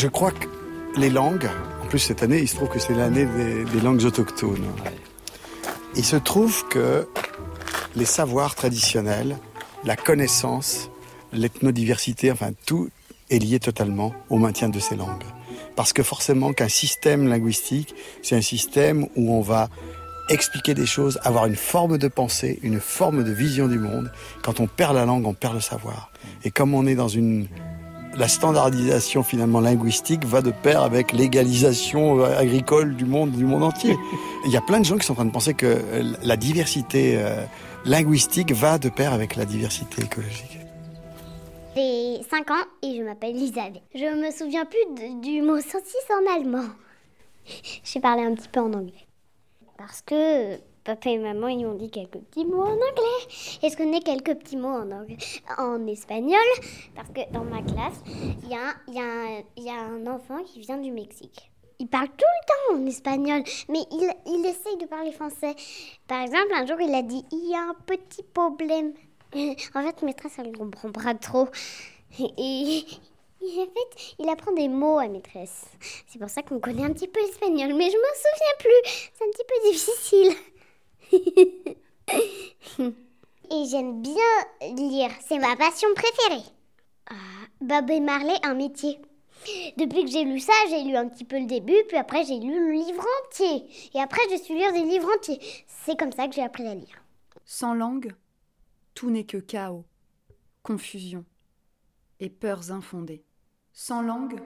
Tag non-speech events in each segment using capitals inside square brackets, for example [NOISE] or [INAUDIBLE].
Je crois que les langues, en plus cette année, il se trouve que c'est l'année des, langues autochtones. Il se trouve que les savoirs traditionnels, la connaissance, l'ethnodiversité, enfin tout est lié totalement au maintien de ces langues. Parce que forcément qu'un système linguistique, c'est un système où on va expliquer des choses, avoir une forme de pensée, une forme de vision du monde. Quand on perd la langue, on perd le savoir. Et comme on est dans une la standardisation finalement linguistique va de pair avec l'égalisation euh, agricole du monde, du monde entier. [LAUGHS] Il y a plein de gens qui sont en train de penser que euh, la diversité euh, linguistique va de pair avec la diversité écologique. J'ai 5 ans et je m'appelle Elisabeth. Je me souviens plus du mot saucisse en allemand. [LAUGHS] J'ai parlé un petit peu en anglais. Parce que papa et maman ils m'ont dit quelques petits mots en anglais. Et je connais quelques petits mots en, anglais, en espagnol? Parce que dans ma classe, il y, a, y, y, a un enfant qui vient du Mexique. Il parle tout le temps en espagnol, mais il, il essaye de parler français. Par exemple, un jour, il a dit Il y a un petit problème. [LAUGHS] en fait, maîtresse, elle ne comprend pas trop. [LAUGHS] Et, en fait, il apprend des mots à maîtresse. C'est pour ça qu'on connaît un petit peu l'espagnol, mais je m'en souviens plus. C'est un petit peu difficile. [LAUGHS] et j'aime bien lire, c'est ma passion préférée. Ah, Bob et Marley, un métier. Depuis que j'ai lu ça, j'ai lu un petit peu le début, puis après j'ai lu le livre entier. Et après j'ai su lire des livres entiers. C'est comme ça que j'ai appris à lire. Sans langue, tout n'est que chaos, confusion et peurs infondées. Sans langue,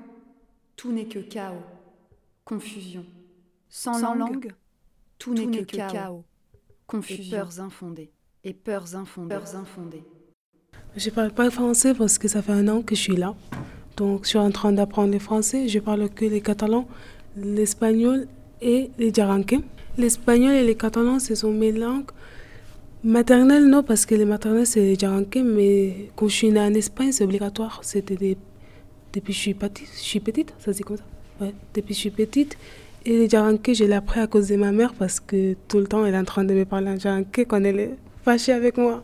tout n'est que chaos, confusion. Sans, langue, tout n'est que, chaos confusion, peurs infondées et peurs infondées. Peurs infondées. Je parle pas français parce que ça fait un an que je suis là. Donc je suis en train d'apprendre le français. Je parle que les catalans, l'espagnol et les djaranquais. L'espagnol et les catalans, ce sont mes langues maternelles, non, parce que les maternelles, c'est les djaranquais, mais quand je suis née en Espagne, c'est obligatoire. C'était des... depuis que je suis petite, je suis petite, ça c'est comme ça. Ouais, depuis que je suis petite. Et le jaranké, je l'ai appris à cause de ma mère parce que tout le temps, elle est en train de me parler en jaranké quand elle est fâchée avec moi.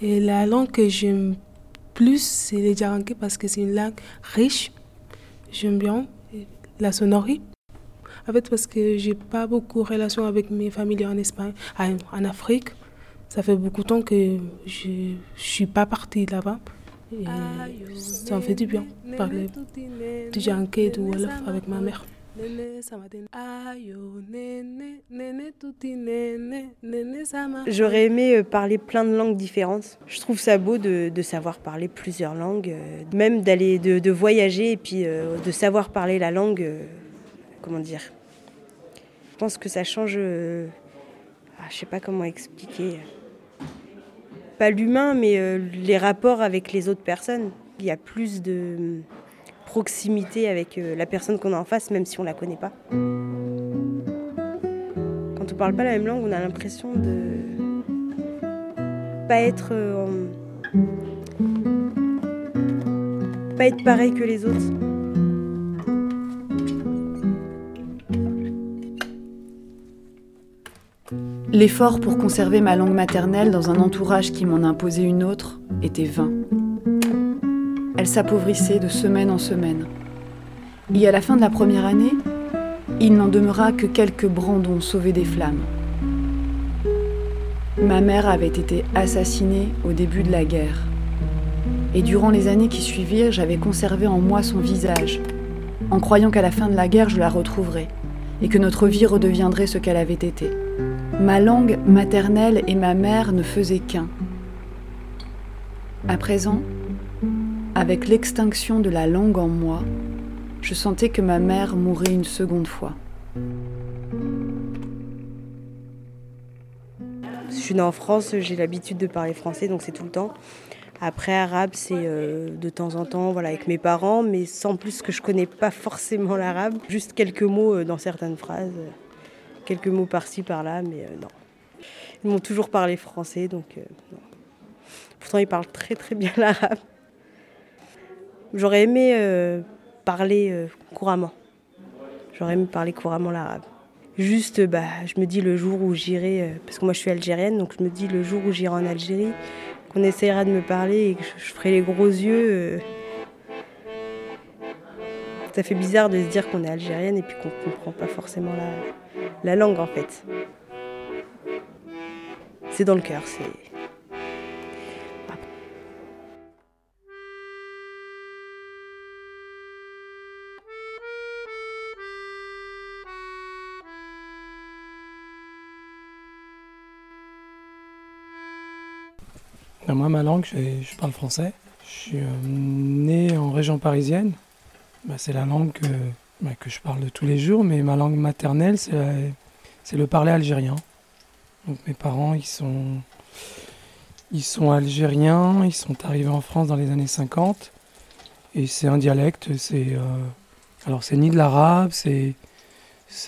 Et la langue que j'aime plus, c'est le jaranké parce que c'est une langue riche. J'aime bien la sonorité. En fait, parce que j'ai pas beaucoup de relations avec mes familles en Espagne, en Afrique. Ça fait beaucoup de temps que je ne suis pas partie là-bas. Et ça me fait du bien parler du jaranké et du Wolof avec ma mère. J'aurais aimé euh, parler plein de langues différentes. Je trouve ça beau de, savoir parler plusieurs langues, euh, même d'aller de, voyager et puis euh, de savoir parler la langue. comment dire Je pense que ça change. Ah, je sais pas comment expliquer. Pas l'humain, mais les rapports avec les autres personnes. Il y a plus de proximité avec euh, la personne qu'on a en face, même si on la connaît pas. Quand on parle pas la même langue, on a l'impression de pas être euh, pas être pareil que les autres. L'effort pour conserver ma langue maternelle dans un entourage qui m'en imposait une autre était vain elle s'appauvrissait de semaine en semaine. Et à la fin de la première année, il n'en demeura que quelques brandons sauvés des flammes. Ma mère avait été assassinée au début de la guerre. Et durant les années qui suivirent, j'avais conservé en moi son visage, en croyant qu'à la fin de la guerre, je la retrouverais, et que notre vie redeviendrait ce qu'elle avait été. Ma langue maternelle et ma mère ne faisaient qu'un. À présent, avec l'extinction de la langue en moi, je sentais que ma mère mourait une seconde fois. Je suis née en France, j'ai l'habitude de parler français, donc c'est tout le temps. Après, arabe, c'est euh, de temps en temps voilà, avec mes parents, mais sans plus que je connais pas forcément l'arabe. Juste quelques mots euh, dans certaines phrases, quelques mots par-ci, par-là, mais euh, non. Ils m'ont toujours parlé français, donc non. Pourtant, ils parlent très très bien [LAUGHS] l'arabe. J'aurais aimé euh, parler euh, couramment. J'aurais aimé parler couramment l'arabe. Juste, bah, je me dis le jour où j'irai, euh, parce que moi je suis algérienne, donc je me dis le jour où j'irai en Algérie, qu'on essaiera de me parler et que je, ferai les gros yeux. Ça fait bizarre de se dire qu'on est algérienne et puis qu'on ne comprend pas forcément la, la langue en fait. C'est dans le cœur, c'est. Moi, ma langue, je, parle français. Je suis euh, né en région parisienne. Bah, c'est la langue que, bah, que, je parle de tous les jours, mais ma langue maternelle, c'est le parler algérien. Donc mes parents, ils sont, algériens, ils sont arrivés en France dans les années 50. Et c'est un dialecte, c'est euh, alors c'est ni de l'arabe, c'est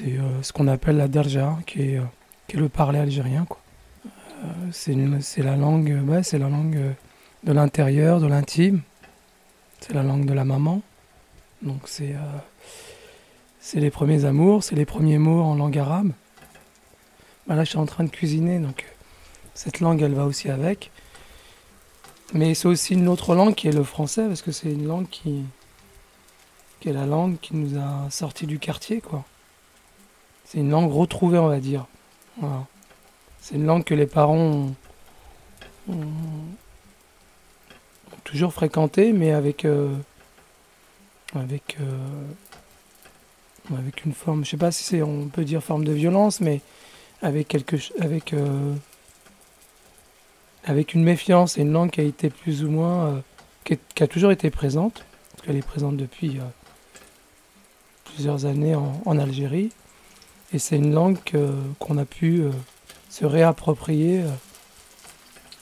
euh, ce qu'on appelle la derja, qui est, qui est le parler algérien. Quoi. Euh, c'est la langue, c'est la langue de l'intérieur, de l'intime. C'est la langue de la maman. Donc c'est euh, c'est les premiers amours, c'est les premiers mots en langue arabe. Bah là, je suis en train de cuisiner, donc cette langue, elle va aussi avec. Mais c'est aussi une autre langue qui est le français, parce que c'est une langue qui, qui est la langue qui nous a sortis du quartier, quoi. C'est une langue retrouvée, on va dire. C'est une langue que les parents ont, toujours fréquentée, mais avec, euh, avec, euh, avec une forme, je sais pas si c'est, on peut dire forme de violence, mais avec quelque, avec, euh, avec une méfiance. Et une langue qui a été plus ou moins, qui, a toujours été présente, parce qu'elle est présente depuis plusieurs années en, Algérie, et c'est une langue qu'on a pu se réapproprier euh,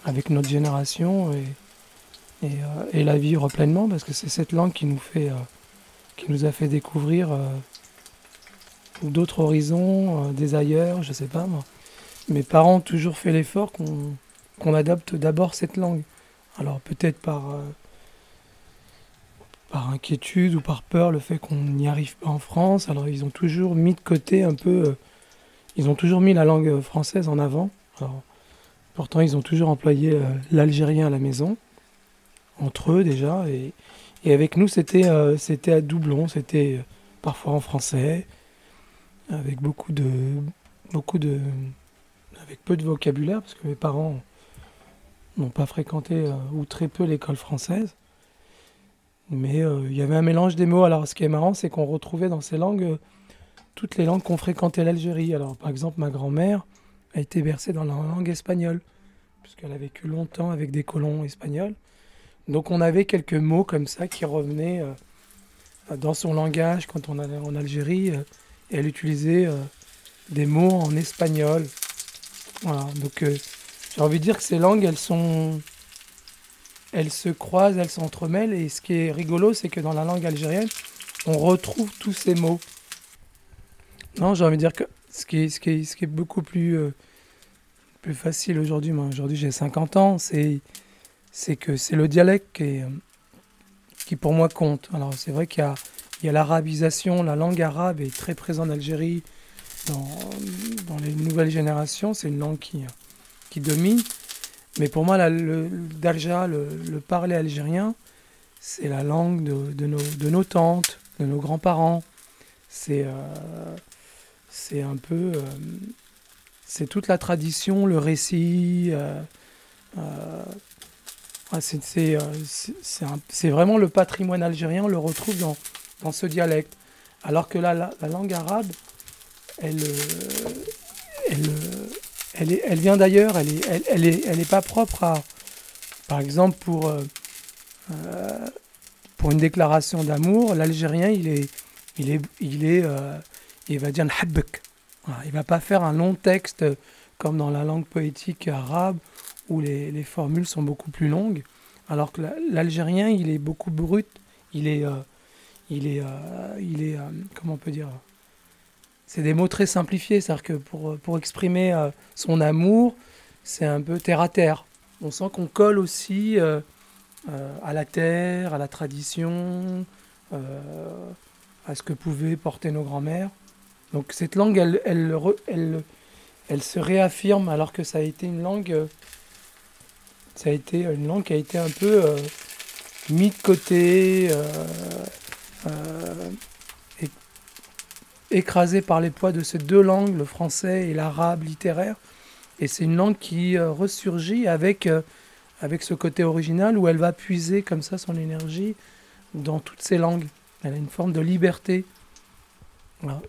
avec notre génération et, et, euh, la vivre pleinement parce que c'est cette langue qui nous fait euh, qui nous a fait découvrir d'autres horizons, des ailleurs, je sais pas moi. Mes parents ont toujours fait l'effort qu'on adopte d'abord cette langue. Alors peut-être par, par inquiétude ou par peur, le fait qu'on n'y arrive pas en France. Alors ils ont toujours mis de côté un peu ils ont toujours mis la langue française en avant. pourtant, ils ont toujours employé euh, l'algérien à la maison, entre eux déjà. Et, avec nous, c'était euh, c'était à doublon, c'était euh, parfois en français, avec beaucoup de, beaucoup de, avec peu de vocabulaire, parce que mes parents n'ont pas fréquenté ou très peu l'école française. Mais il y avait un mélange des mots. Alors, ce qui est marrant, c'est qu'on retrouvait dans ces langues toutes les langues qu'ont fréquenté l'Algérie. Alors, par exemple, ma grand-mère a été bercée dans la langue espagnole, puisqu'elle a vécu longtemps avec des colons espagnols. Donc, on avait quelques mots comme ça qui revenaient euh, dans son langage quand on allait en Algérie. Euh, et elle utilisait euh, des mots en espagnol. Voilà. Donc, j'ai envie de dire que ces langues, elles sont. Elles se croisent, elles s'entremêlent. Et ce qui est rigolo, c'est que dans la langue algérienne, on retrouve tous ces mots. Non, j'ai envie de dire que ce qui est, beaucoup plus, euh, plus facile aujourd'hui, moi aujourd'hui j'ai 50 ans, c'est, que c'est le dialecte qui, pour moi compte. Alors c'est vrai qu'il y a, l'arabisation, la langue arabe est très présente en Algérie, dans, les nouvelles générations, c'est une langue qui, domine. Mais pour moi, le, Darja, le, le, parler algérien, c'est la langue de, de, nos, de nos tantes, de nos grands-parents. C'est euh, c'est un peu. Euh, c'est toute la tradition, le récit. Euh, euh, c'est vraiment le patrimoine algérien, on le retrouve dans, dans ce dialecte. Alors que la, la, langue arabe, elle, elle, elle, est, elle vient d'ailleurs, elle n'est elle, elle est, elle est pas propre à. Par exemple, pour, pour une déclaration d'amour, l'Algérien, il est, il est, il est, il va dire voilà, Il va pas faire un long texte comme dans la langue poétique arabe où les, les formules sont beaucoup plus longues. Alors que l'algérien, il est beaucoup brut. Il est, euh, il est, euh, il est, euh, comment on peut dire C'est des mots très simplifiés. C'est-à-dire que pour, pour exprimer son amour, c'est un peu terre à terre. On sent qu'on colle aussi à la terre, à la tradition, à ce que pouvaient porter nos grands-mères. Donc cette langue, elle, elle, elle, se réaffirme alors que ça a été une langue, euh, ça a été une langue qui a été un peu euh, mise de côté, euh, écrasé par les poids de ces deux langues, le français et l'arabe littéraire. Et c'est une langue qui ressurgit avec, avec ce côté original où elle va puiser comme ça son énergie dans toutes ces langues. Elle a une forme de liberté.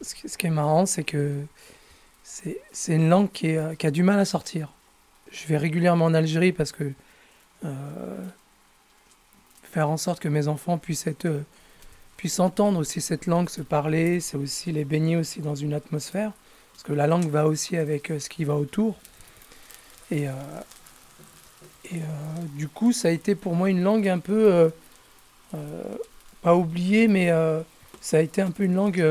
Ce, qui est marrant, c'est que c'est une langue qui, a du mal à sortir. Je vais régulièrement en Algérie parce que faire en sorte que mes enfants puissent être puissent entendre aussi cette langue se parler, c'est aussi les baigner aussi dans une atmosphère, parce que la langue va aussi avec euh, ce qui va autour. Et, euh, euh, du coup, ça a été pour moi une langue un peu, pas oubliée, mais ça a été un peu une langue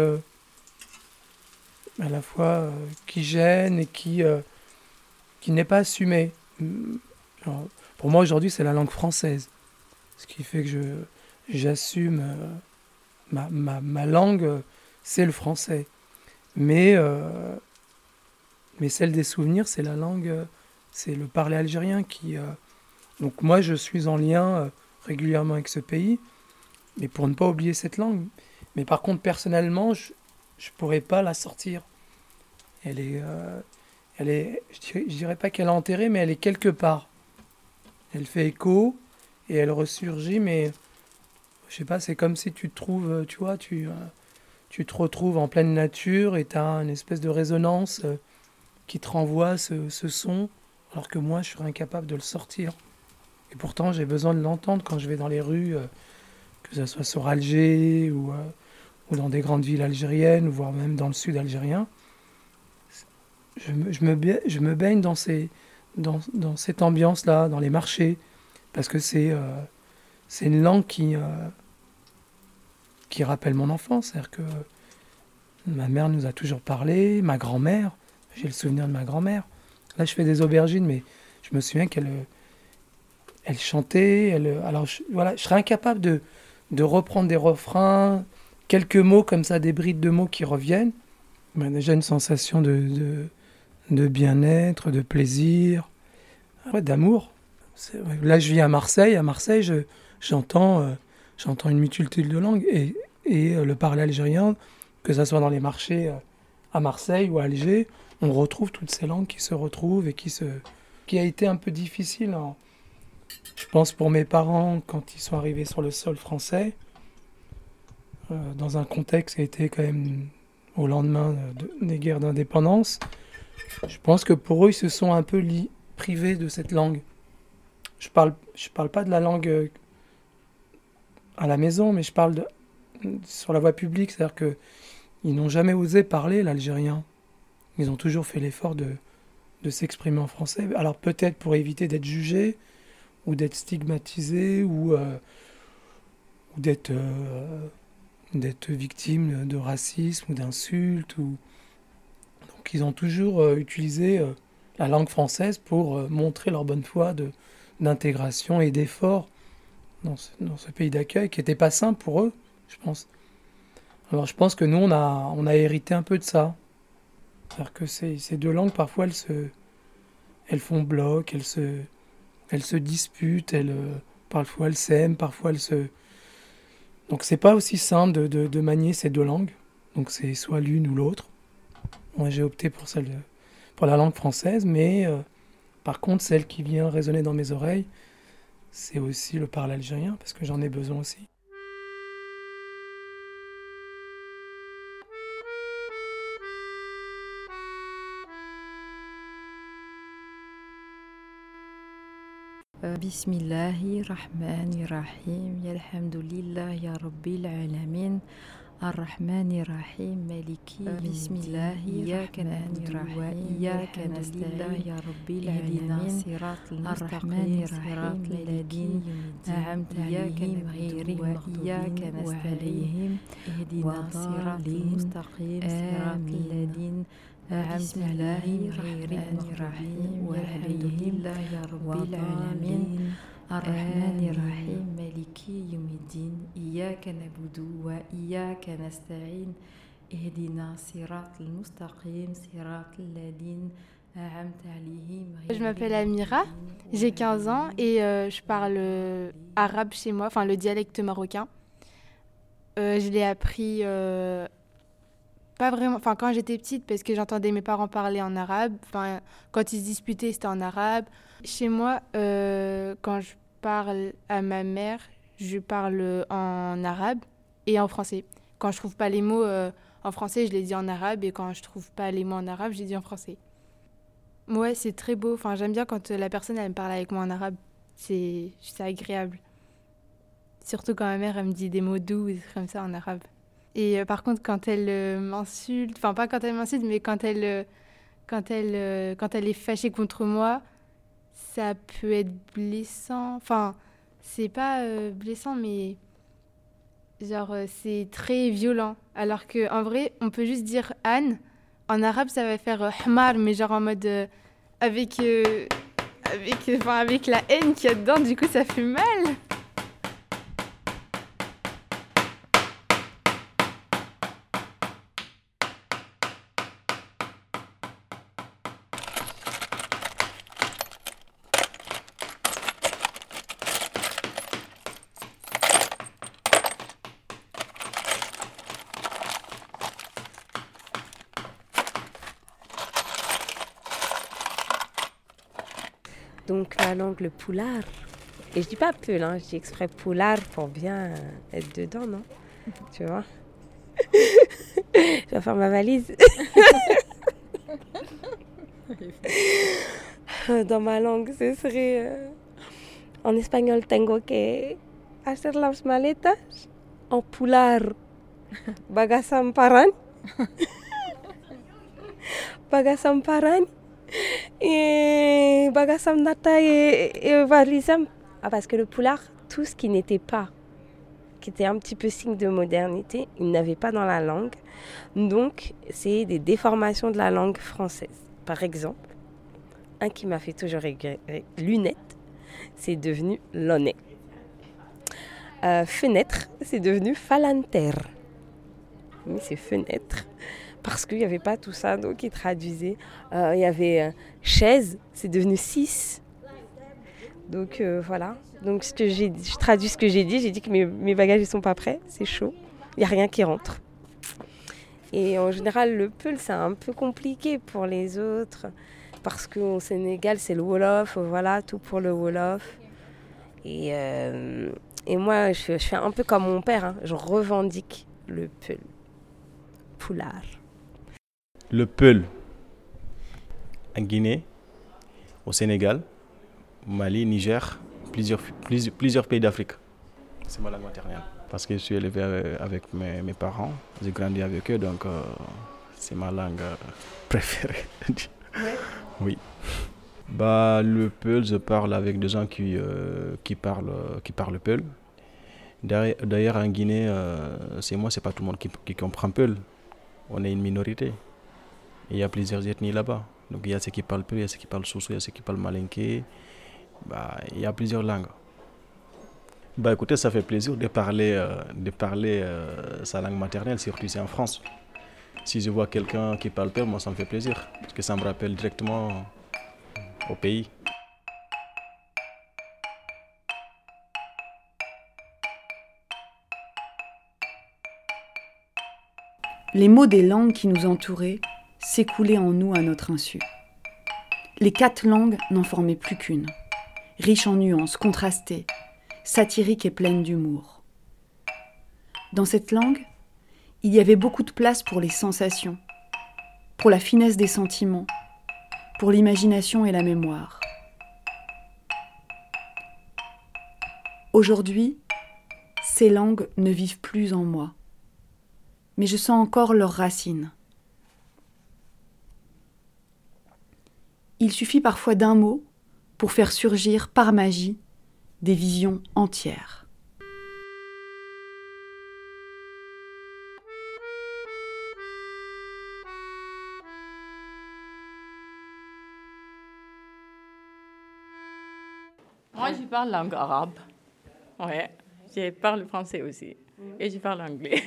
à la fois qui gêne et qui, qui n'est pas assumée. pour moi, aujourd'hui, c'est la langue française, ce qui fait que j'assume ma, ma, ma langue, c'est le français. Mais, euh, mais celle des souvenirs, c'est la langue, c'est le parler algérien qui. Euh, donc moi, je suis en lien euh, régulièrement avec ce pays, mais pour ne pas oublier cette langue. Mais par contre, personnellement, ne pourrais pas la sortir. Elle est, elle est, je dirais, dirais pas qu'elle est enterrée, mais elle est quelque part. Elle fait écho et elle ressurgit, mais je sais pas, c'est comme si tu te trouves, euh, tu vois, tu, euh, tu te retrouves en pleine nature et tu as une espèce de résonance euh, qui te renvoie ce, ce, son, alors que moi, je serais incapable de le sortir. Et pourtant, j'ai besoin de l'entendre quand je vais dans les rues, que ce soit sur Alger ou, ou dans des grandes villes algériennes, voire même dans le sud algérien. Je me, je me, baigne dans, ces, dans, dans cette ambiance-là, dans les marchés, parce que c'est c'est une langue qui, qui rappelle mon enfance. C'est-à-dire que ma mère nous a toujours parlé, ma grand-mère, j'ai le souvenir de ma grand-mère. Là, je fais des aubergines, mais je me souviens qu'elle elle chantait. Alors, je, voilà, je serais incapable de, de reprendre des refrains, quelques mots comme ça, des brides de mots qui reviennent. a déjà une sensation de, bien-être, de plaisir, d'amour. Là, je vis à Marseille. À Marseille, j'entends. Euh, j'entends une multitude de langues et, euh, le parler algérien, que ce soit dans les marchés euh, à Marseille ou à Alger, on retrouve toutes ces langues qui se retrouvent et qui se qui a été un peu difficile. je pense pour mes parents quand ils sont arrivés sur le sol français, dans un contexte qui a été quand même au lendemain des guerres d'indépendance. Je pense que pour eux, ils se sont un peu privés de cette langue. Je parle, je parle pas de la langue à la maison, mais je parle sur la voie publique, c'est-à-dire que ils n'ont jamais osé parler l'algérien. Ils ont toujours fait l'effort de, s'exprimer en français. Alors peut-être pour éviter d'être jugés ou d'être stigmatisés ou, euh, d'être euh, d'être victime de racisme ou d'insultes. Ou... Donc ils ont toujours euh, utilisé la langue française pour montrer leur bonne foi d'intégration et d'effort dans ce, pays d'accueil qui n'était pas simple pour eux, je pense. Alors je pense que nous, on a, on a hérité un peu de ça. C'est-à-dire que ces, ces, deux langues, parfois, elles, se, elles font bloc, elles se, elles se disputent, elles, parfois elles s'aiment, parfois elles se... Donc c'est pas aussi simple de, de, de, manier ces deux langues. Donc c'est soit l'une ou l'autre. Moi j'ai opté pour, celle, pour la langue française, mais euh, par contre celle qui vient résonner dans mes oreilles, c'est aussi le parler algérien, parce que j'en ai besoin aussi. بسم الله الرحمن الرحيم يا الحمد لله يا رب العالمين الرحمن الرحيم مالكي بسم الله إياك نعبد وإياك نستعين يا ربي العالمين صراط المستقيم صراط الذين أنعمت عليهم غير وإياك نستعين اهدنا الصراط المستقيم صراط الذين بسم الله الرحمن الرحيم والحمد لله يا رب العالمين الرحمن الرحيم مالكي يوم الدين إياك نعبد وإياك نستعين اهدنا صراط المستقيم صراط الذين Je m'appelle Amira, j'ai 15 ans et euh, je parle arabe chez moi, enfin le dialecte marocain. Euh, je l'ai appris euh, pas vraiment. Enfin, quand j'étais petite, parce que j'entendais mes parents parler en arabe. Enfin, quand ils se disputaient, c'était en arabe. Chez moi, euh, quand je parle à ma mère, je parle en arabe et en français. Quand je trouve pas les mots euh, en français, je les dis en arabe. Et quand je trouve pas les mots en arabe, je les dis en français. Ouais, c'est très beau. Enfin, j'aime bien quand la personne elle me parle avec moi en arabe. C'est agréable. Surtout quand ma mère elle me dit des mots doux comme ça en arabe. Et euh, par contre, quand elle euh, m'insulte, enfin pas quand elle m'insulte, mais quand elle, euh, quand, elle, quand elle est fâchée contre moi, ça peut être blessant. Enfin, c'est pas blessant, mais genre c'est très violent. Alors que en vrai, on peut juste dire Anne. En arabe, ça va faire hmar, mais genre en mode avec avec, enfin, avec la haine qu'il y a dedans, du coup, ça fait mal. Donc la langue le poulard. Et je dis pas peu, hein, je dis exprès poulard pour bien être dedans, non? Tu vois? Je vais faire ma valise. [LAUGHS] Dans ma langue, ce serait euh, en espagnol tengo que hacer las maletas. En poulard, bagasam paran. [LAUGHS] bagasam paran. Et Ah, parce que le poulard, tout ce qui n'était pas, qui était un petit peu signe de modernité, il n'avait pas dans la langue. Donc, c'est des déformations de la langue française. Par exemple, un qui m'a fait toujours regretter, lunettes, c'est devenu lonnet. Euh, fenêtre, c'est devenu phalanter. Mais c'est fenêtre parce qu'il n'y avait pas tout ça, donc il traduisait. Euh, il y avait euh, chaise, c'est devenu six. Donc euh, voilà. Donc ce que j'ai, je traduis ce que j'ai dit. J'ai dit que mes, bagages ne sont pas prêts, c'est chaud. Il n'y a rien qui rentre. Et en général, le peul, c'est un peu compliqué pour les autres. Parce qu'au Sénégal, c'est le Wolof. Voilà, tout pour le Wolof. Et, et moi, je, fais un peu comme mon père. Hein. Je revendique le peul. Poulard le Peul en Guinée, au Sénégal, Mali, Niger, plusieurs, plusieurs, pays d'Afrique. C'est ma langue maternelle. Parce que je suis élevé avec mes, parents, j'ai grandi avec eux, donc euh, c'est ma langue euh, préférée. [LAUGHS] Oui. Bah, le Peul, je parle avec des gens qui, euh, qui, parlent, qui parlent Peul. D'ailleurs, en Guinée, c'est moi, c'est pas tout le monde qui, qui comprend Peul. On est une minorité il y a plusieurs ethnies là-bas. Donc il y a ceux qui parlent peu, il y a ceux qui parlent sousou, il y a ceux qui parlent malinké. Bah, il y a plusieurs langues. Bah écoutez, ça fait plaisir de parler, euh, de parler euh, sa langue maternelle, surtout ici en France. Si je vois quelqu'un qui parle peu, moi ça me fait plaisir, parce que ça me rappelle directement au pays. Les mots des langues qui nous entouraient s'écoulait en nous à notre insu. Les quatre langues n'en formaient plus qu'une, riche en nuances, contrastée, satirique et pleine d'humour. Dans cette langue, il y avait beaucoup de place pour les sensations, pour la finesse des sentiments, pour l'imagination et la mémoire. Aujourd'hui, ces langues ne vivent plus en moi, mais je sens encore leurs racines. Il suffit parfois d'un mot pour faire surgir par magie des visions entières. Moi, je parle langue arabe. Ouais, je parle français aussi. Et je parle anglais.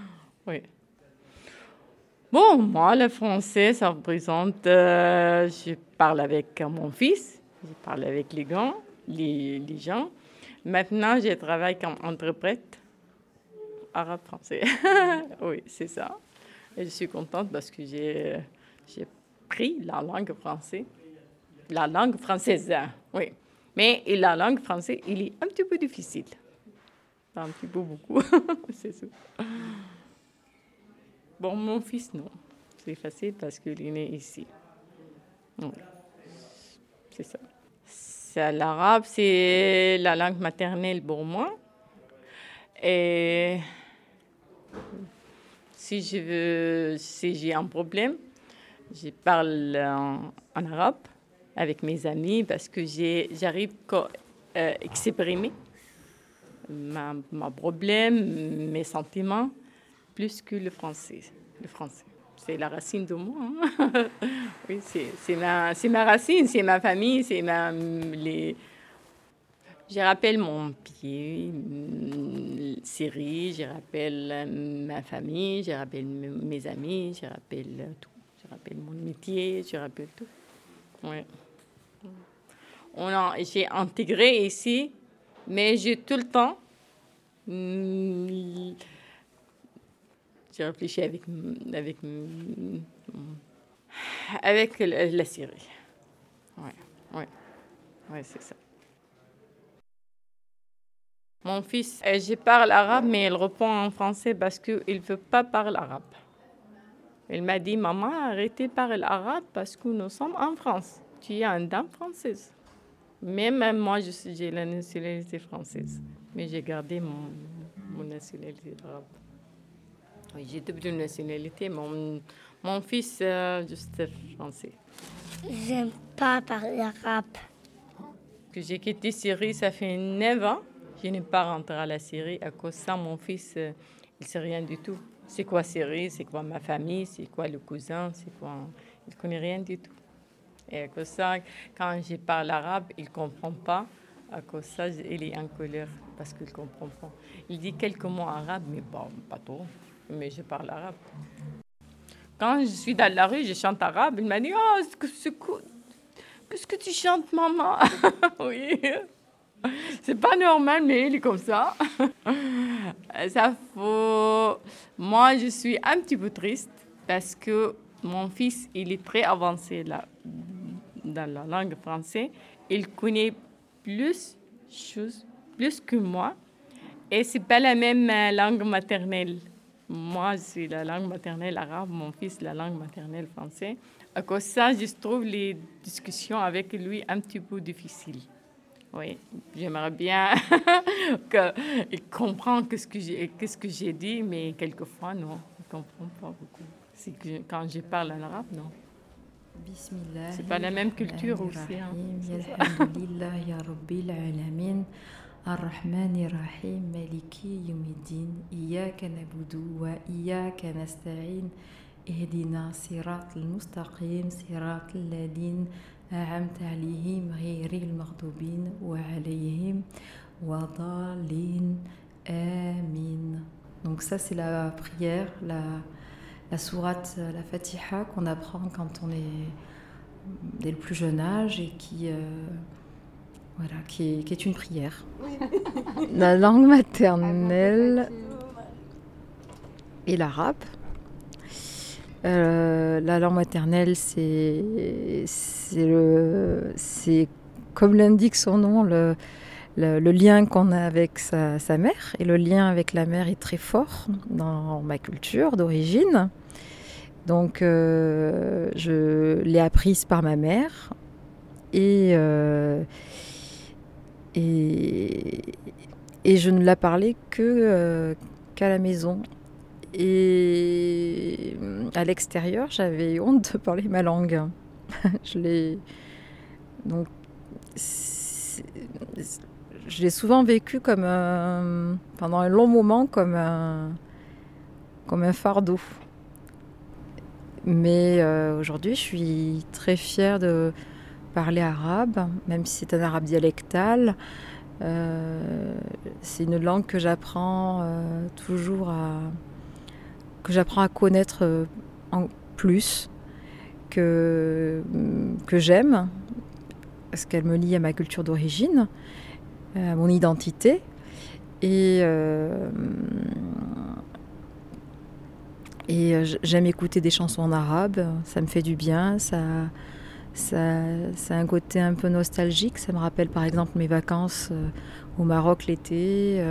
[LAUGHS] oui. Bon, moi, le français, ça représente. Euh, je parle avec mon fils, je parle avec les gens, les, gens. Maintenant, je travaille comme interprète arabe-français. [LAUGHS] oui, c'est ça. Et je suis contente parce que j'ai pris la langue française. La langue française, hein, oui. Mais la langue française, il est un petit peu difficile. Un petit peu beaucoup, [LAUGHS] c'est ça. Bon, mon fils, non. C'est facile parce qu'il est né ici. C'est ça. L'arabe, c'est la langue maternelle pour moi. Et si je veux, si j'ai un problème, je parle en, arabe avec mes amis parce que j'arrive à euh, exprimer mon problème, mes sentiments, plus que le français. Le français c'est la racine de moi. Hein. [LAUGHS] oui, c'est ma, ma racine, c'est ma famille, c'est ma. Les... Je rappelle mon pied, Syrie, je rappelle ma famille, je rappelle mes amis, je rappelle tout. Je rappelle mon métier, je rappelle tout. Ouais. J'ai intégré ici, mais j'ai tout le temps j'ai réfléchi avec, avec, avec la, Syrie. Oui, oui, ouais, c'est ça. Mon fils, euh, je parle arabe, mais il répond en français parce qu'il ne veut pas parler arabe. Il m'a dit, maman, arrêtez de parler arabe parce que nous sommes en France. Tu es une dame française. Même moi, j'ai la nationalité française, mais j'ai gardé mon nationalité arabe. Oui, j'ai double nationalité. Mon, mon fils, euh, juste français. J'aime pas parler arabe. Que j'ai quitté Syrie, ça fait 9 ans. Je n'ai pas rentré à la Syrie. À cause de ça, mon fils, euh, il ne sait rien du tout. C'est quoi Syrie? C'est quoi ma famille? C'est quoi le cousin? C'est quoi? Il ne connaît rien du tout. Et à cause de ça, quand je parle arabe, il ne comprend pas. À cause de ça, il est en colère parce qu'il ne comprend pas. Il dit quelques mots arabes, mais bon, pas trop mais je parle arabe. Quand je suis dans la rue, je chante arabe. Il m'a dit Oh, qu'est-ce que tu chantes, maman [LAUGHS] Oui. C'est pas normal, mais il est comme ça. [LAUGHS] ça faut. Moi, je suis un petit peu triste parce que mon fils, il est très avancé là, dans la langue française. Il connaît plus choses, plus que moi. Et c'est pas la même euh, langue maternelle. Moi, c'est la langue maternelle arabe, mon fils, la langue maternelle français. À cause de ça, je trouve les discussions avec lui un petit peu difficiles. Oui, j'aimerais bien [LAUGHS] qu'il comprenne ce que j'ai, ce que j'ai dit, mais quelquefois, non, il ne comprend pas beaucoup. C'est que quand je parle en arabe, non. C'est pas la même culture aussi. Hein الرحمن الرحيم مالك يوم الدين إياك نعبد وإياك نستعين اهدنا صراط المستقيم صراط الذين أنعمت عليهم غير المغضوبين وعليهم وضالين آمين Donc ça c'est la prière, la, la sourate, la Fatiha qu'on apprend quand on est dès le plus jeune âge et qui euh, voilà, qui est, une prière. [LAUGHS] La langue maternelle et l'arabe. Euh, la langue maternelle, c'est comme l'indique son nom, le, lien qu'on a avec sa, mère. Et le lien avec la mère est très fort dans ma culture d'origine. Donc, euh, je l'ai apprise par ma mère. Et, euh, et, je ne la parlais que euh, qu'à la maison. Et à l'extérieur, j'avais honte de parler ma langue. [LAUGHS] je l'ai donc je l'ai souvent vécu comme pendant un long moment comme un comme un fardeau. Mais euh, aujourd'hui, je suis très fière de parler arabe, même si c'est un arabe dialectal. Euh, c'est une langue que j'apprends euh, toujours à que j'apprends à connaître euh, en plus que que j'aime parce qu'elle me lie à ma culture d'origine, à mon identité et Et j'aime écouter des chansons en arabe, ça me fait du bien, ça, ça, a un côté un peu nostalgique, ça me rappelle par exemple mes vacances au Maroc l'été.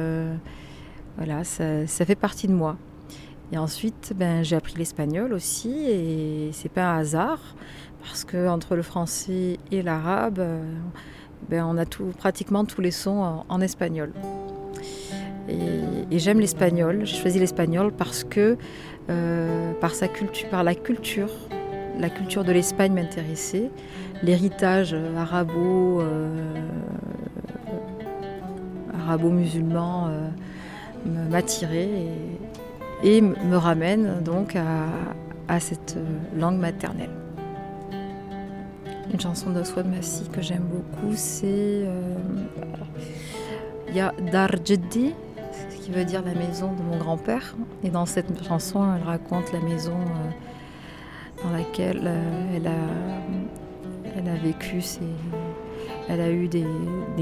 voilà, ça, fait partie de moi. Et ensuite, ben, j'ai appris l'espagnol aussi, et c'est pas un hasard, parce que entre le français et l'arabe, euh, ben, on a tout, pratiquement tous les sons en, espagnol. Et, j'aime l'espagnol. J'ai choisi l'espagnol parce que euh, par sa culture, par la culture, la culture de l'Espagne m'intéressait, l'héritage arabo, euh, arabo-musulman m'attirait et me ramène donc à, cette langue maternelle. Une chanson d'Oswald Massi que j'aime beaucoup, c'est euh, il y a Dar Jeddi, ce qui veut dire la maison de mon grand-père. Et dans cette chanson, elle raconte la maison euh, dans laquelle euh, elle, a, vécu elle a eu des,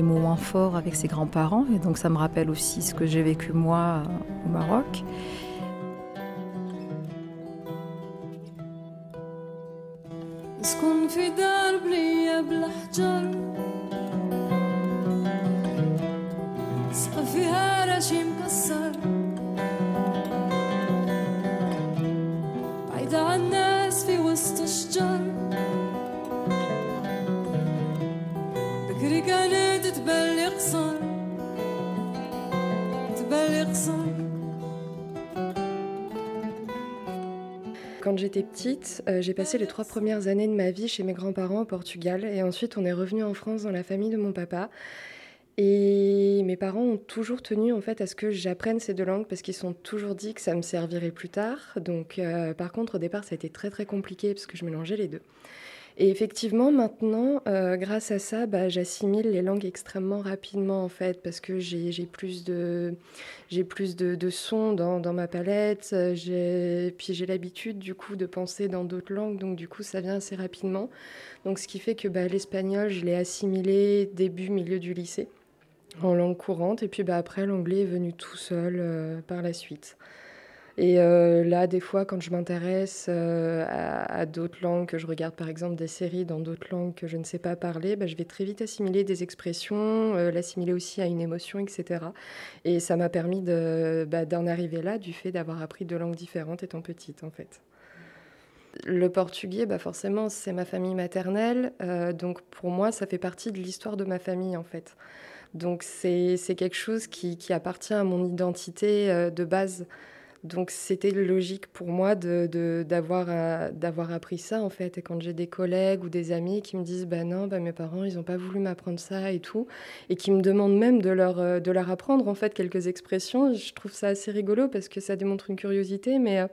moments forts avec ses grands-parents et donc ça me rappelle aussi ce que j'ai vécu moi au Maroc. J'étais petite, euh, j'ai passé les trois premières années de ma vie chez mes grands-parents au Portugal et ensuite on est revenu en France dans la famille de mon papa. Et mes parents ont toujours tenu en fait à ce que j'apprenne ces deux langues parce qu'ils sont toujours dit que ça me servirait plus tard. Donc euh, par contre au départ ça a été très très compliqué parce que je mélangeais les deux. Et effectivement, maintenant, euh, grâce à ça, bah, j'assimile les langues extrêmement rapidement, en fait, parce que j'ai plus de, plus de sons dans, dans, ma palette, puis j'ai l'habitude, du coup, de penser dans d'autres langues, donc du coup, ça vient assez rapidement. Donc, ce qui fait que bah, l'espagnol, je l'ai assimilé début, milieu du lycée, en langue courante, et puis bah, après, l'anglais est venu tout seul euh, par la suite. Et euh, là, des fois, quand je m'intéresse euh, à, d'autres langues, que je regarde par exemple des séries dans d'autres langues que je ne sais pas parler, bah, je vais très vite assimiler des expressions, euh, l'assimiler aussi à une émotion, etc. Et ça m'a permis bah, d'en arriver là du fait d'avoir appris deux langues différentes étant petite, en fait. Le portugais, bah forcément, c'est ma famille maternelle. donc pour moi, ça fait partie de l'histoire de ma famille, en fait. Donc c'est quelque chose qui, qui, appartient à mon identité de base. Donc c'était logique pour moi d'avoir de, d'avoir appris ça en fait. Et quand j'ai des collègues ou des amis qui me disent bah non, bah mes parents ils n'ont pas voulu m'apprendre ça et tout, et qui me demandent même de leur, euh, de leur apprendre en fait quelques expressions, je trouve ça assez rigolo parce que ça démontre une curiosité, mais euh,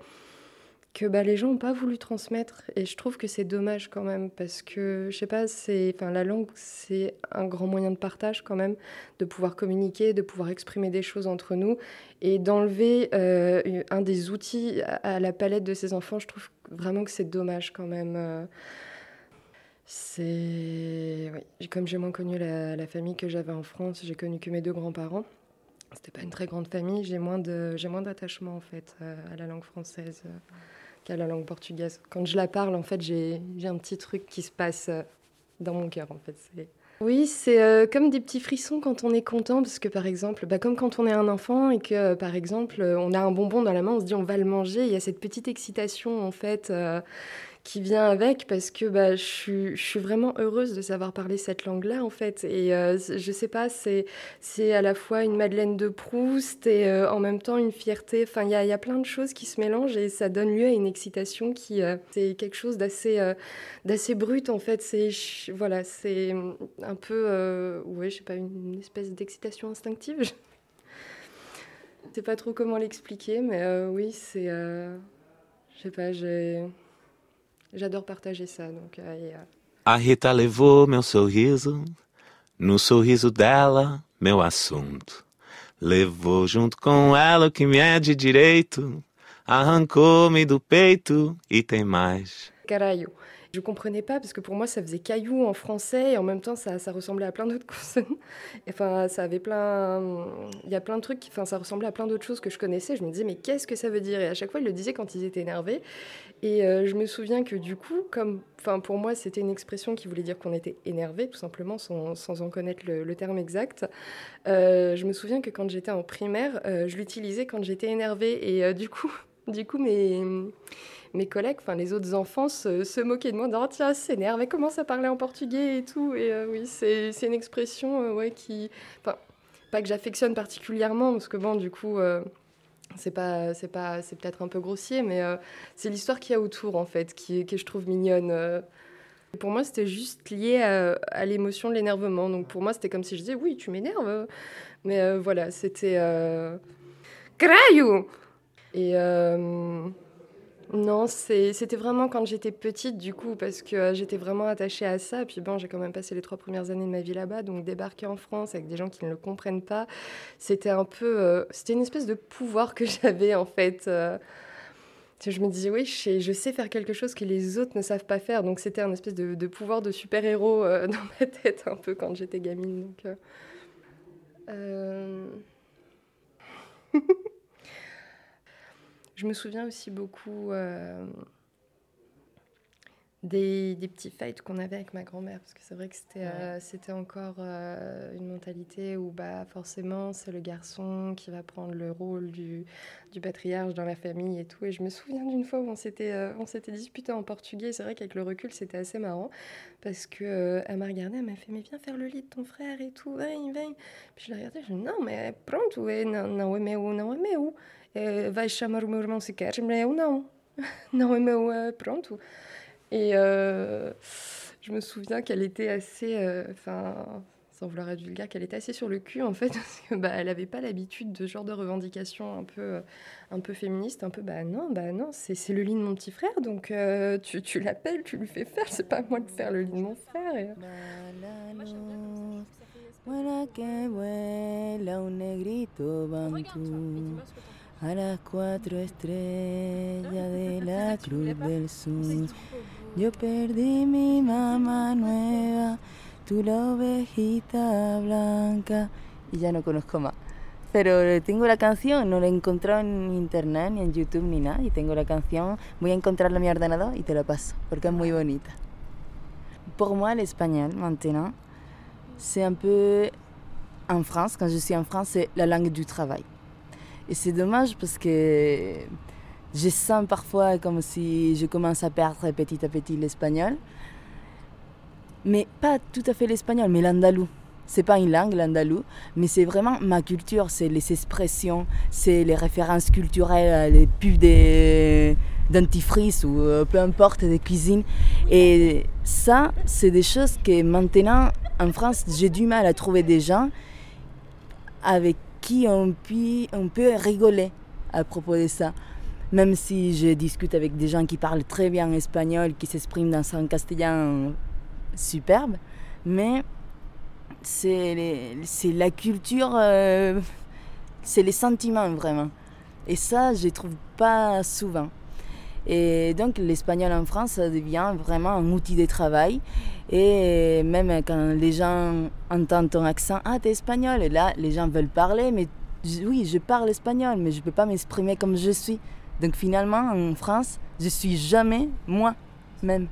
que bah, les gens n'ont pas voulu transmettre. Et je trouve que c'est dommage quand même, parce que, je sais pas, enfin, la langue, c'est un grand moyen de partage quand même, de pouvoir communiquer, de pouvoir exprimer des choses entre nous. Et d'enlever euh, un des outils à, la palette de ces enfants, je trouve vraiment que c'est dommage quand même. Euh. Oui. Comme j'ai moins connu la, la famille que j'avais en France, j'ai connu que mes deux grands-parents. C'était pas une très grande famille, j'ai moins j'ai moins d'attachement en fait euh, à la langue française qu'à la langue portugaise. Quand je la parle, en fait, j'ai un petit truc qui se passe euh, dans mon cœur, en fait. Oui, c'est euh, comme des petits frissons quand on est content, parce que par exemple, bah, comme quand on est un enfant et que euh, par exemple, on a un bonbon dans la main, on se dit on va le manger, il y a cette petite excitation en fait qui vient avec parce que bah, je, suis, je suis vraiment heureuse de savoir parler cette langue-là en fait. Et euh, je sais pas, c'est, à la fois une Madeleine de Proust et euh, en même temps une fierté. Enfin, il y a, y a, plein de choses qui se mélangent et ça donne lieu à une excitation qui euh, c'est quelque chose d'assez, d'assez brut en fait. C'est voilà, un peu, ouais, je sais pas, une espèce d'excitation instinctive. Je sais pas trop comment l'expliquer, mais oui, c'est, je sais pas, j'ai J'adore partager ça. Donc, euh, A Rita levou meu sorriso, no sorriso dela, meu assunto. Levou junto com ela o que me é de direito, arrancou-me do peito e tem mais. Caralho. Je comprenais pas parce que pour moi ça faisait caillou en français et en même temps ça, ressemblait à plein d'autres [LAUGHS] consonnes. Enfin, ça avait plein. Il y a plein de trucs. Enfin, ça ressemblait à plein d'autres choses que je connaissais. Je me disais, mais qu'est-ce que ça veut dire? Et à chaque fois, ils le disaient quand ils étaient énervés. Et euh, je me souviens que du coup, comme. Enfin, pour moi, c'était une expression qui voulait dire qu'on était énervé, tout simplement, sans, sans en connaître le, terme exact. Euh, je me souviens que quand j'étais en primaire, euh, je l'utilisais quand j'étais énervée. Et du coup, [LAUGHS] du coup, mes mes collègues, enfin les autres enfants, se, moquaient de moi, disant oh, tiens, s'énerve, commence à parler en portugais et tout. Et euh, oui, c'est une expression euh, ouais, qui. Pas que j'affectionne particulièrement, parce que bon, du coup. Euh, c'est pas c'est pas c'est peut-être un peu grossier mais c'est l'histoire qu'il y a autour en fait qui que je trouve mignonne pour moi c'était juste lié à, l'émotion de l'énervement donc pour moi c'était comme si je disais oui tu m'énerves mais voilà c'était euh... et non, c'était vraiment quand j'étais petite, du coup, parce que euh, j'étais vraiment attachée à ça. Puis bon, j'ai quand même passé les trois premières années de ma vie là-bas, donc débarquer en France avec des gens qui ne le comprennent pas, c'était un peu. Euh, c'était une espèce de pouvoir que [LAUGHS] j'avais, en fait. Euh. je me disais, oui, je sais, faire quelque chose que les autres ne savent pas faire. Donc c'était un espèce de, pouvoir de super-héros [LAUGHS] dans ma tête, un peu, quand j'étais gamine. [LAUGHS] Je me souviens aussi beaucoup euh, des, des, petits fights qu'on avait avec ma grand-mère, parce que c'est vrai que c'était euh, c'était encore euh, une mentalité où bah, forcément c'est le garçon qui va prendre le rôle du, du, patriarche dans la famille et tout. Et je me souviens d'une fois où on s'était s'était disputé en portugais. C'est vrai qu'avec le recul c'était assez marrant, parce que elle m'a regardé, elle m'a fait mais viens faire le lit de ton frère et tout, viens, viens. Puis je l'ai regardé, je dit non mais pronto, non, non, mais où, non, mais où? Uh, vais chamar o meu irmão se queres, mas eu não. [LAUGHS] Não é meu, uh, pronto. Et euh, je me souviens qu'elle était assez, euh, enfin, sans vouloir être vulgaire, qu'elle était assez sur le cul en fait, [LAUGHS] parce que bah, elle n'avait pas l'habitude de ce genre de revendication un peu, euh, un peu féministe, un peu bah non, bah non, c'est le lit de mon petit frère, donc euh, tu, tu l'appelles, tu lui fais faire, c'est pas à moi de faire le lit de mon frère. Et... Bantu. A las cuatro estrellas de la cruz del sur. Yo perdí mi mamá nueva, tu la ovejita blanca. Y ya no conozco más. Pero tengo la canción, no la he encontrado en internet, ni en YouTube, ni nada. Y tengo la canción, voy a encontrarla en mi ordenador y te la paso, porque es muy bonita. Pour moi, l'espagnol, maintenant, c'est un peu. En France, quand je suis en France, c'est la langue du travail. Et c'est dommage parce que je sens parfois comme si je commence à perdre petit à petit l'espagnol. Mais pas tout à fait l'espagnol, mais l'andalou. C'est pas une langue, l'andalou, mais c'est vraiment ma culture, c'est les expressions, c'est les références culturelles, les pubs des dentifrice ou euh, peu importe des cuisines. Et ça, c'est des choses que maintenant, en France, j'ai du mal à trouver des gens avec qui on peut, on peut rigoler à propos de ça. Même si je discute avec des gens qui parlent très bien espagnol, qui s'expriment dans un castillan superbe, mais c'est la culture, euh, c'est les sentiments vraiment. Et ça, je ne trouve pas souvent. Et donc l'espagnol en France, devient vraiment un outil de travail. Et même quand les gens entendent ton accent, ah, t'es espagnol, et là, les gens veulent parler, mais oui, je parle espagnol, mais je ne peux pas m'exprimer comme je suis. Donc finalement, en France, je suis jamais moi-même.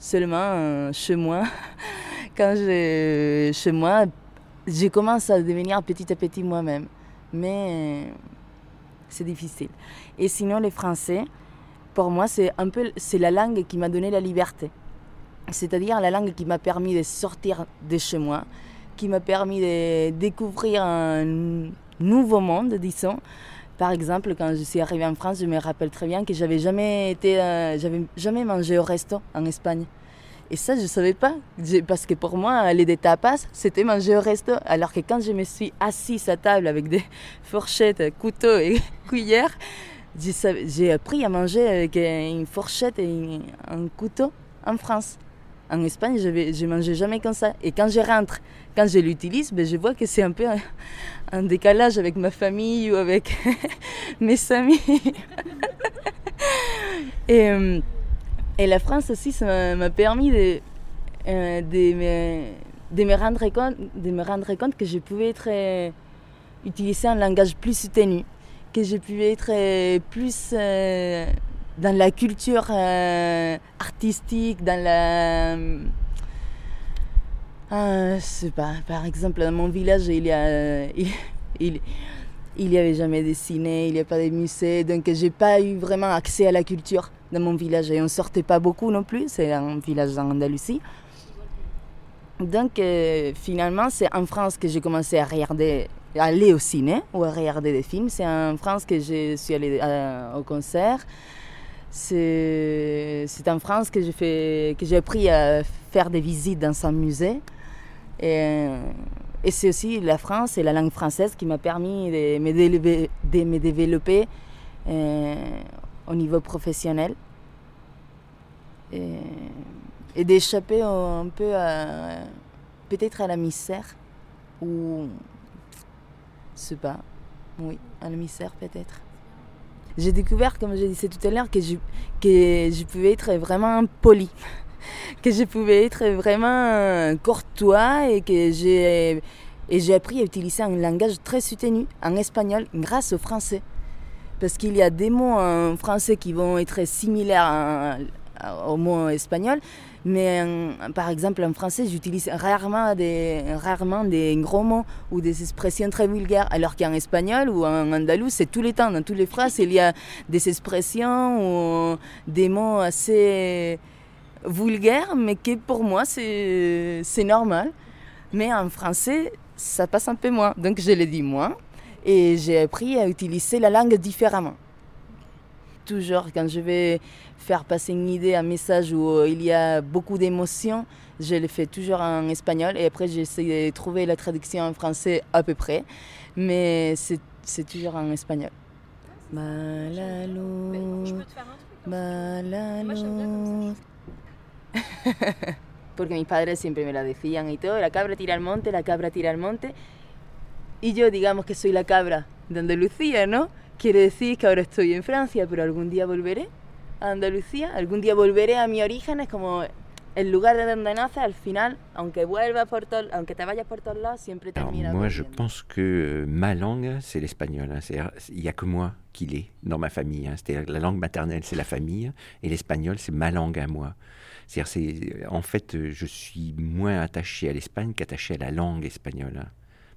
Seulement euh, chez moi. [LAUGHS] quand je chez moi, je commence à devenir petit à petit moi-même. Mais c'est difficile. Et sinon, les Français, pour moi, c'est un peu c'est la langue qui m'a donné la liberté. C'est-à-dire la langue qui m'a permis de sortir de chez moi, qui m'a permis de découvrir un nouveau monde, disons. Par exemple, quand je suis arrivée en France, je me rappelle très bien que j'avais jamais été, euh, j'avais jamais mangé au resto en Espagne. Et ça, je ne savais pas, parce que pour moi, aller des tapas, c'était manger au resto. Alors que quand je me suis assise à table avec des [LAUGHS] fourchettes, couteaux et [LAUGHS] cuillères, j'ai appris à manger avec une fourchette et un couteau en France. En Espagne, je ne mangeais jamais comme ça. Et quand je rentre, quand je l'utilise, ben, je vois que c'est un peu un, décalage avec ma famille ou avec [LAUGHS] mes amis. [LAUGHS] et, euh, Et la France aussi, ça m'a permis de, euh, de, me, de, me rendre compte, de me rendre compte que je pouvais être, euh, utiliser un langage plus soutenu, que je pouvais être plus dans la culture euh, artistique, dans la... Ah, je sais pas, par exemple, dans mon village, il y a... Il, il, il n'y avait jamais de ciné, il n'y a pas de musée, donc j'ai pas eu vraiment accès à la culture dans mon village et on sortait pas beaucoup non plus, c'est un village en Andalousie. Donc euh, finalement, c'est en France que j'ai commencé à regarder, aller au ciné ou à regarder des films. C'est en France que je suis allée euh, au concert. C'est en France que j'ai fait, appris à faire des visites dans un musée. Et, c'est aussi la France et la langue française qui m'a permis de me développer, euh, au niveau professionnel et, d'échapper un peu peut-être à la misère ou je sais pas, oui, à la misère peut-être. J'ai découvert, comme je disais tout à l'heure, que je, que je pouvais être vraiment poli, [LAUGHS] que je pouvais être vraiment courtois et que j'ai et j'ai appris à utiliser un langage très soutenu en espagnol grâce au français. Parce qu'il y a des mots en français qui vont être similaires au mot espagnol, mais par exemple en français, j'utilise rarement des, rarement des gros mots ou des expressions très vulgaires, alors qu'en espagnol ou en andalou, c'est tous les temps, dans toutes les phrases, il y a des expressions ou des mots assez vulgaires, mais que pour moi, c'est normal. Mais en français, ça passe un peu moins. Donc je l'ai dit moins et j'ai appris à utiliser la langue différemment. Toujours quand je vais faire passer une idée, un message où il y a beaucoup d'émotions, je le fais toujours en espagnol et après j'essaie de trouver la traduction en français à peu près, mais c'est toujours en espagnol. Malalo, Malalo. [LAUGHS] porque mis padres siempre me la decían y todo, la cabra tira al monte, la cabra tira al monte. Y yo digamos que soy la cabra de Andalucía, ¿no? Quiere decir que ahora estoy en Francia, pero algún día volveré a Andalucía, algún día volveré a mis orígenes, como el lugar de donde nace, al final, aunque vuelva por todo, aunque te vayas por todos lados, siempre termina. Alors moi, je pense que ma langue, c'est l'espagnol. Hein. Il n'y a que moi qui l'ai dans ma famille. Hein. C'est la langue maternelle, c'est la famille, et l'espagnol, c'est ma langue à moi. C'est-à-dire, en fait, je suis moins attaché à l'Espagne qu'attaché à la langue espagnole. Hein.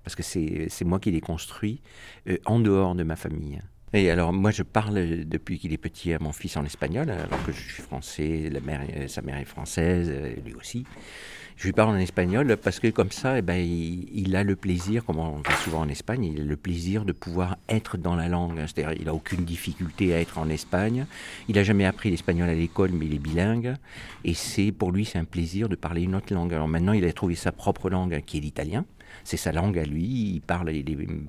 Parce que c'est moi qui l'ai construit euh, en dehors de ma famille. Et alors, moi, je parle depuis qu'il est petit à mon fils en espagnol, alors que je suis français, la mère, sa mère est française, lui aussi. Je lui parle en espagnol parce que comme ça, eh ben, il, a le plaisir, comme on fait souvent en Espagne, il a le plaisir de pouvoir être dans la langue. C'est-à-dire, il n'a aucune difficulté à être en Espagne. Il n'a jamais appris l'espagnol à l'école, mais il est bilingue. Et c'est pour lui, c'est un plaisir de parler une autre langue. Alors maintenant, il a trouvé sa propre langue, qui est l'italien. C'est sa langue à lui. Il parle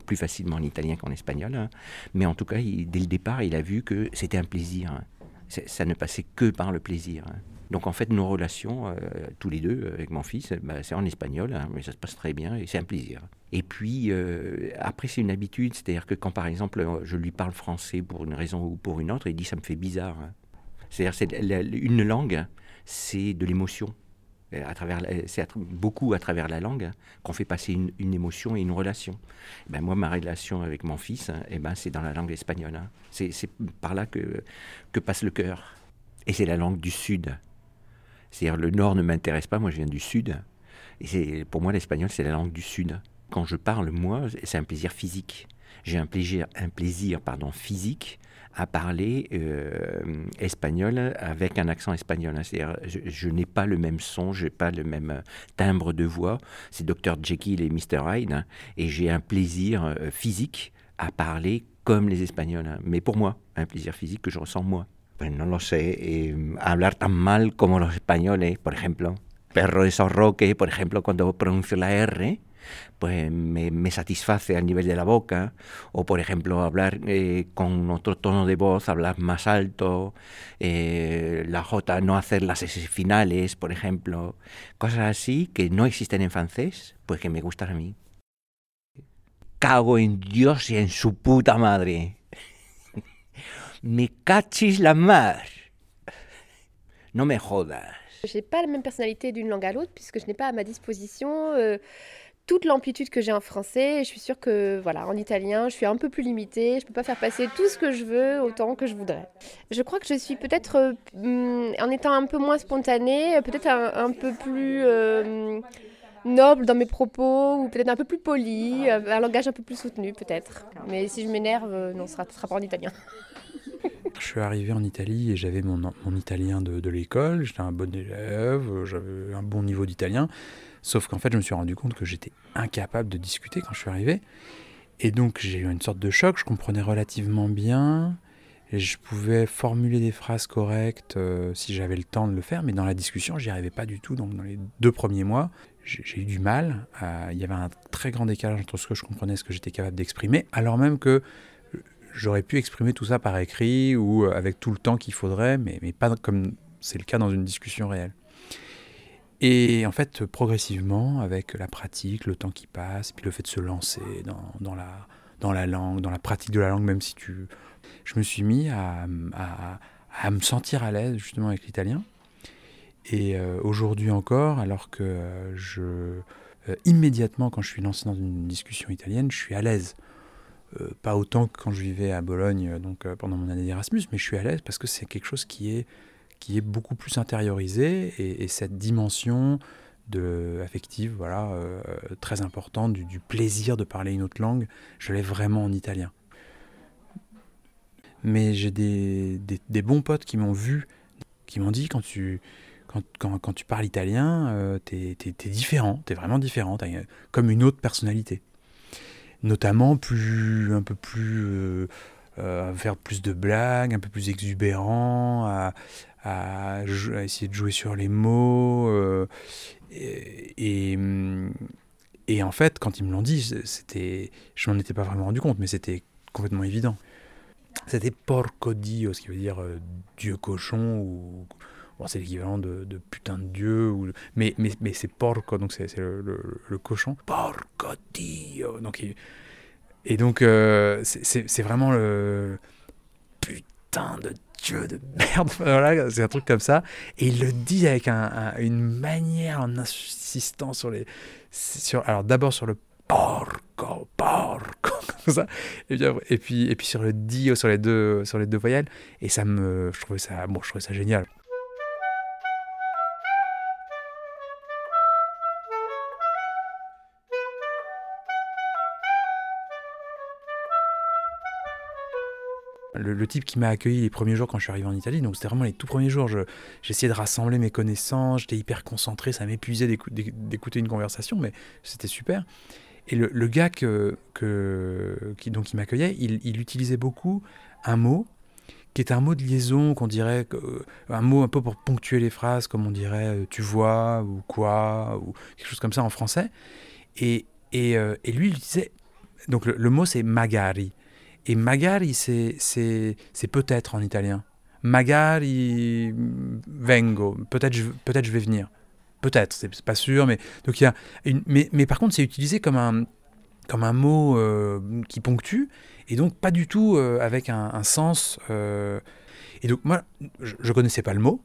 plus facilement en italien qu'en espagnol. Hein. Mais en tout cas, dès le départ, il a vu que c'était un plaisir. Hein. Ça ne passait que par le plaisir. Hein. Donc en fait, nos relations, euh, tous les deux, avec mon fils, bah, c'est en espagnol, hein, mais ça se passe très bien et c'est un plaisir. Et puis euh, après, c'est une habitude, c'est-à-dire que quand par exemple je lui parle français pour une raison ou pour une autre, il dit ça me fait bizarre. Hein. C'est-à-dire c'est une langue, c'est de l'émotion. À travers, c'est beaucoup à travers la langue qu'on fait passer une, émotion et une relation. Et ben moi, ma relation avec mon fils, et ben c'est dans la langue espagnole. Hein. C'est par là que, que passe le cœur. Et c'est la langue du Sud. C'est-à-dire le nord ne m'intéresse pas, moi je viens du sud. Et pour moi l'espagnol c'est la langue du sud. Quand je parle moi, c'est un plaisir physique. J'ai un plaisir, un plaisir pardon, physique à parler euh, espagnol avec un accent espagnol. C'est-à-dire, je, n'ai pas le même son, je n'ai pas le même timbre de voix. C'est Dr Jekyll et Mr Hyde, hein, et j'ai un plaisir euh, physique à parler comme les Espagnols. Hein. Mais pour moi, un plaisir physique que je ressens moi. Pues no lo sé, eh, hablar tan mal como los españoles, por ejemplo. Perro de Sorroque, por ejemplo, cuando pronuncio la R, pues me, me, satisface al nivel de la boca, o por ejemplo hablar eh, con otro tono de voz, hablar más alto, eh, la J no hacer las S finales, por ejemplo, cosas así que no existen en francés, pues que me gustan a mí. Cago en Dios y en su puta madre. Me cachis la mar. No me jodas. Je n'ai pas la même personnalité d'une langue à l'autre puisque je n'ai pas à ma disposition euh, toute l'amplitude que j'ai en français. Je suis sûre que voilà, en italien, je suis un peu plus limitée. Je ne peux pas faire passer tout ce que je veux autant que je voudrais. Je crois que je suis peut-être, euh, en étant un peu moins spontanée, peut-être un, peu plus euh, noble dans mes propos ou peut-être un peu plus poli, un langage un peu plus soutenu peut-être. Mais si je m'énerve, non, ce sera, ce sera pas en italien. Je suis arrivé en Italie et j'avais mon, mon italien de, l'école, j'étais un bon élève, j'avais un bon niveau d'italien, sauf qu'en fait je me suis rendu compte que j'étais incapable de discuter quand je suis arrivé. Et donc j'ai eu une sorte de choc, je comprenais relativement bien, je pouvais formuler des phrases correctes euh, si j'avais le temps de le faire, mais dans la discussion j'y arrivais pas du tout. Donc dans les deux premiers mois, j'ai eu du mal. Il y avait un très grand décalage entre ce que je comprenais et ce que j'étais capable d'exprimer, alors même que j'aurais pu exprimer tout ça par écrit ou avec tout le temps qu'il faudrait, mais, mais pas comme c'est le cas dans une discussion réelle. Et en fait, progressivement, avec la pratique, le temps qui passe, puis le fait de se lancer dans, dans, la, dans la langue, dans la pratique de la langue, même si tu... Je me suis mis à, à, me sentir à l'aise justement avec l'italien. Et euh, aujourd'hui encore, alors que euh, je... Euh, immédiatement, quand je suis lancé dans une discussion italienne, je suis à l'aise. Euh, pas autant que quand je vivais à Bologne donc, euh, pendant mon année d'Erasmus, mais je suis à l'aise parce que c'est quelque chose qui est, qui est beaucoup plus intériorisé et, et cette dimension de, affective voilà, euh, très importante du, plaisir de parler une autre langue, je l'ai vraiment en italien. Mais j'ai des, des, bons potes qui m'ont vu, qui m'ont dit quand tu, quand, quand, tu parles italien, euh, t'es es, différent, t'es vraiment différent, comme une autre personnalité notamment plus un peu plus euh, euh, à faire plus de blagues, un peu plus exubérant, à, essayer de jouer sur les mots. Euh, et, et, et, en fait, quand ils me l'ont dit, c'était, je m'en étais pas vraiment rendu compte, mais c'était complètement évident. C'était porco dio, ce qui veut dire Dieu cochon ou C'est l'équivalent de, putain de dieu, ou, mais, mais, mais c'est porco, donc c'est le, cochon. Porco dio donc, Et donc, euh, c'est vraiment le putain de dieu de merde. [LAUGHS] voilà, c'est un truc comme ça. Et il le dit avec un, une manière, en insistant sur les. Sur, alors, d'abord sur le porco, porco, [LAUGHS] comme ça. Et puis, et puis, et puis sur le dio, sur les deux, sur les deux voyelles. Et ça me. Je trouvais ça, bon, je trouvais ça génial. Le, type qui m'a accueilli les premiers jours quand je suis arrivé en Italie, donc c'était vraiment les tout premiers jours, j'essayais de rassembler mes connaissances, j'étais hyper concentré, ça m'épuisait d'écouter une conversation, mais c'était super. Et le, gars que, qui, donc, qui m'accueillait, il, il, utilisait beaucoup un mot qui est un mot de liaison qu'on dirait, euh, un mot un peu pour ponctuer les phrases, comme on dirait euh, tu vois ou quoi, ou quelque chose comme ça en français. Et, et, euh, lui, il disait, donc le mot c'est magari. Et magari, c'est peut-être en italien. Magari vengo, peut-être je, peut je vais venir. Peut-être, c'est pas sûr, mais, donc y a mais, mais par contre, c'est utilisé comme un, comme un mot euh, qui ponctue, et donc pas du tout euh, avec un, un sens. Euh, et donc, moi, je, je connaissais pas le mot,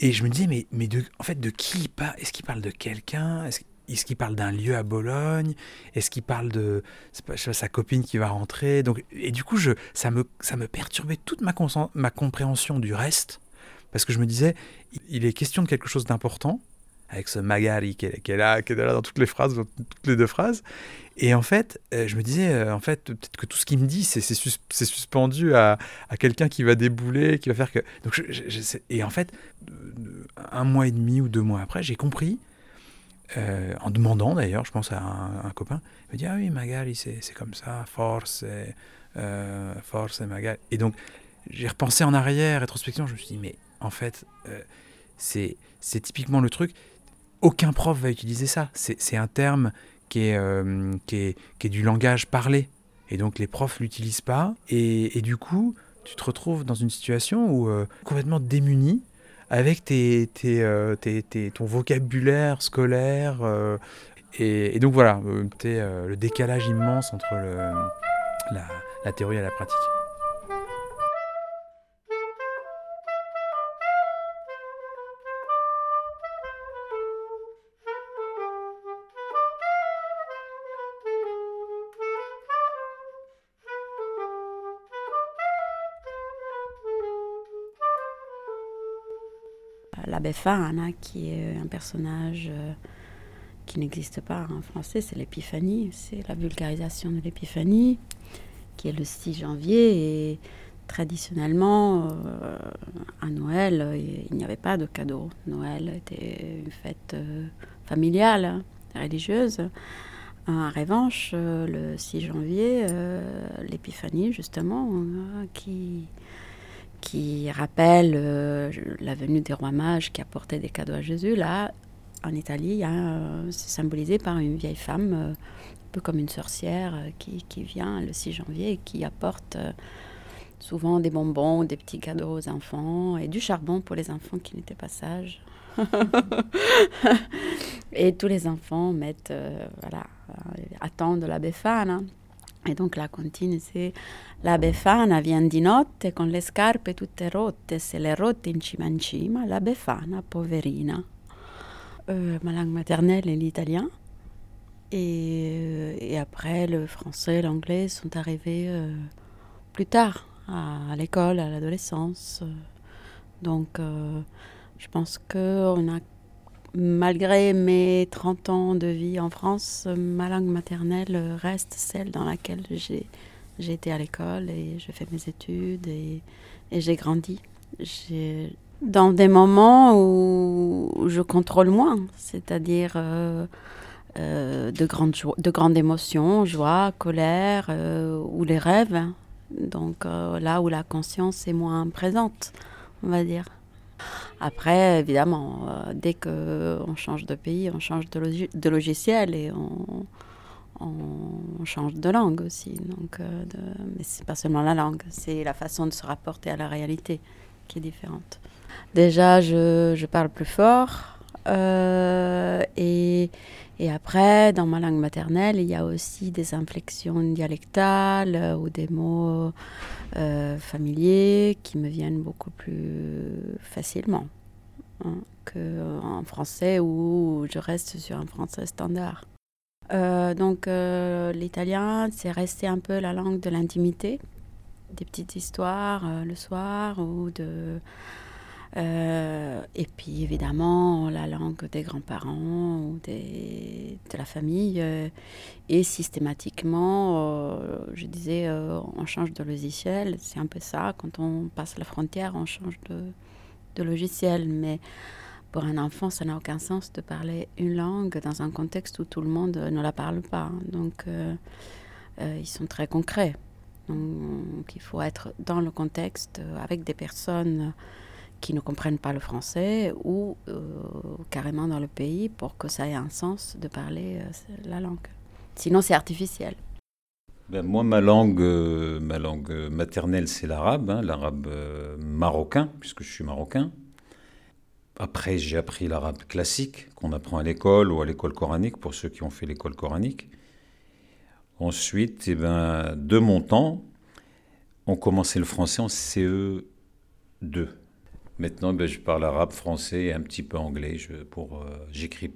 et je me disais, mais, mais de, en fait, de qui il parle? Est-ce qu'il parle de quelqu'un? Est-ce qu'il parle d'un lieu à Bologne? Est-ce qu'il parle de sa copine qui va rentrer? Donc, Et du coup, ça, me, perturbait toute ma, compréhension du reste, parce que je me disais, il est question de quelque chose d'important, avec ce magari qui est, qui est, là, qui est là dans toutes les phrases, dans toutes les deux phrases. Et en fait, euh, je me disais, euh, en fait, peut-être que tout ce qu'il me dit, c'est sus suspendu à, quelqu'un qui va débouler, qui va faire que. Et en fait, un mois et demi ou deux mois après, j'ai compris euh, en demandant d'ailleurs, je pense à un, copain, il me dit Ah oui, Magali, c'est comme ça, force, et, euh, force et Magali. Et donc, j'ai repensé en arrière, rétrospection, je me suis dit Mais en fait, euh, c'est typiquement le truc, aucun prof va utiliser ça. C'est un terme qui est, euh, qui, est, qui est du langage parlé. Et donc, les profs l'utilisent pas. Et, et, du coup, tu te retrouves dans une situation où complètement démuni avec tes, tes, euh, tes, tes, ton vocabulaire scolaire. Euh, et, donc voilà, euh, le décalage immense entre la théorie et la pratique. Befana, qui est un personnage euh, qui n'existe pas en français, c'est l'épiphanie, c'est la vulgarisation de l'épiphanie, qui est le 6 janvier. Et traditionnellement, euh, à Noël, il n'y avait pas de cadeau. Noël était une fête euh, familiale, religieuse. En revanche, euh, le 6 janvier, l'épiphanie, justement, qui, qui rappelle la venue des rois mages qui apportaient des cadeaux à Jésus, là, en Italie, c'est symbolisé par une vieille femme, un peu comme une sorcière, qui, qui, vient le 6 janvier et qui apporte souvent des bonbons, des petits cadeaux aux enfants et du charbon pour les enfants qui n'étaient pas sages. [LAUGHS] et tous les enfants mettent, euh, voilà, euh, attendent la befana. Et donc la contine, c'est la befana vient di notte con le scarpe tutte rotte, se le rotte in cima in cima, la befana poverina. Euh, ma langue maternelle est l'italien. Et, et, après, le français et l'anglais sont arrivés plus tard à, l'école, à l'adolescence. Donc, euh, je pense que on a, malgré mes 30 ans de vie en France, ma langue maternelle reste celle dans laquelle j'ai, été à l'école et j'ai fait mes études et, j'ai grandi. Dans des moments où je contrôle moins, c'est-à-dire euh, euh, de, grandes de grandes émotions, joie, colère ou les rêves. Donc euh, là où la conscience est moins présente, on va dire. Après, évidemment, euh, dès qu'on change de pays, on change de, logiciel et on, change de langue aussi. Donc, euh, de, mais c'est pas seulement la langue, c'est la façon de se rapporter à la réalité qui est différente. Déjà, je parle plus fort et et après, dans ma langue maternelle, il y a aussi des inflexions dialectales euh, ou des mots euh, familiers qui me viennent beaucoup plus facilement hein, qu'en français où je reste sur un français standard. Euh, donc l'italien, c'est resté un peu la langue de l'intimité, des petites histoires le soir ou de euh, et puis évidemment la langue des grands-parents ou de la famille. Euh, et systématiquement, euh, je disais, on change de logiciel. C'est un peu ça. Quand on passe la frontière, on change de logiciel. Mais pour un enfant, ça n'a aucun sens de parler une langue dans un contexte où tout le monde ne la parle pas. Donc ils sont très concrets. Donc il faut être dans le contexte avec des personnes qui ne comprennent pas le français ou euh, carrément dans le pays pour que ça ait un sens de parler euh, la langue. Sinon, c'est artificiel. Ben, moi, ma langue, euh, ma langue maternelle, c'est l'arabe, hein, l'arabe marocain, puisque je suis marocain. Après, j'ai appris l'arabe classique, qu'on apprend à l'école ou à l'école coranique, pour ceux qui ont fait l'école coranique. Ensuite, eh ben, de mon temps, on commençait le français en CE2. Maintenant, ben, je parle arabe, français et un petit peu anglais. Je, pour, euh, j'écris,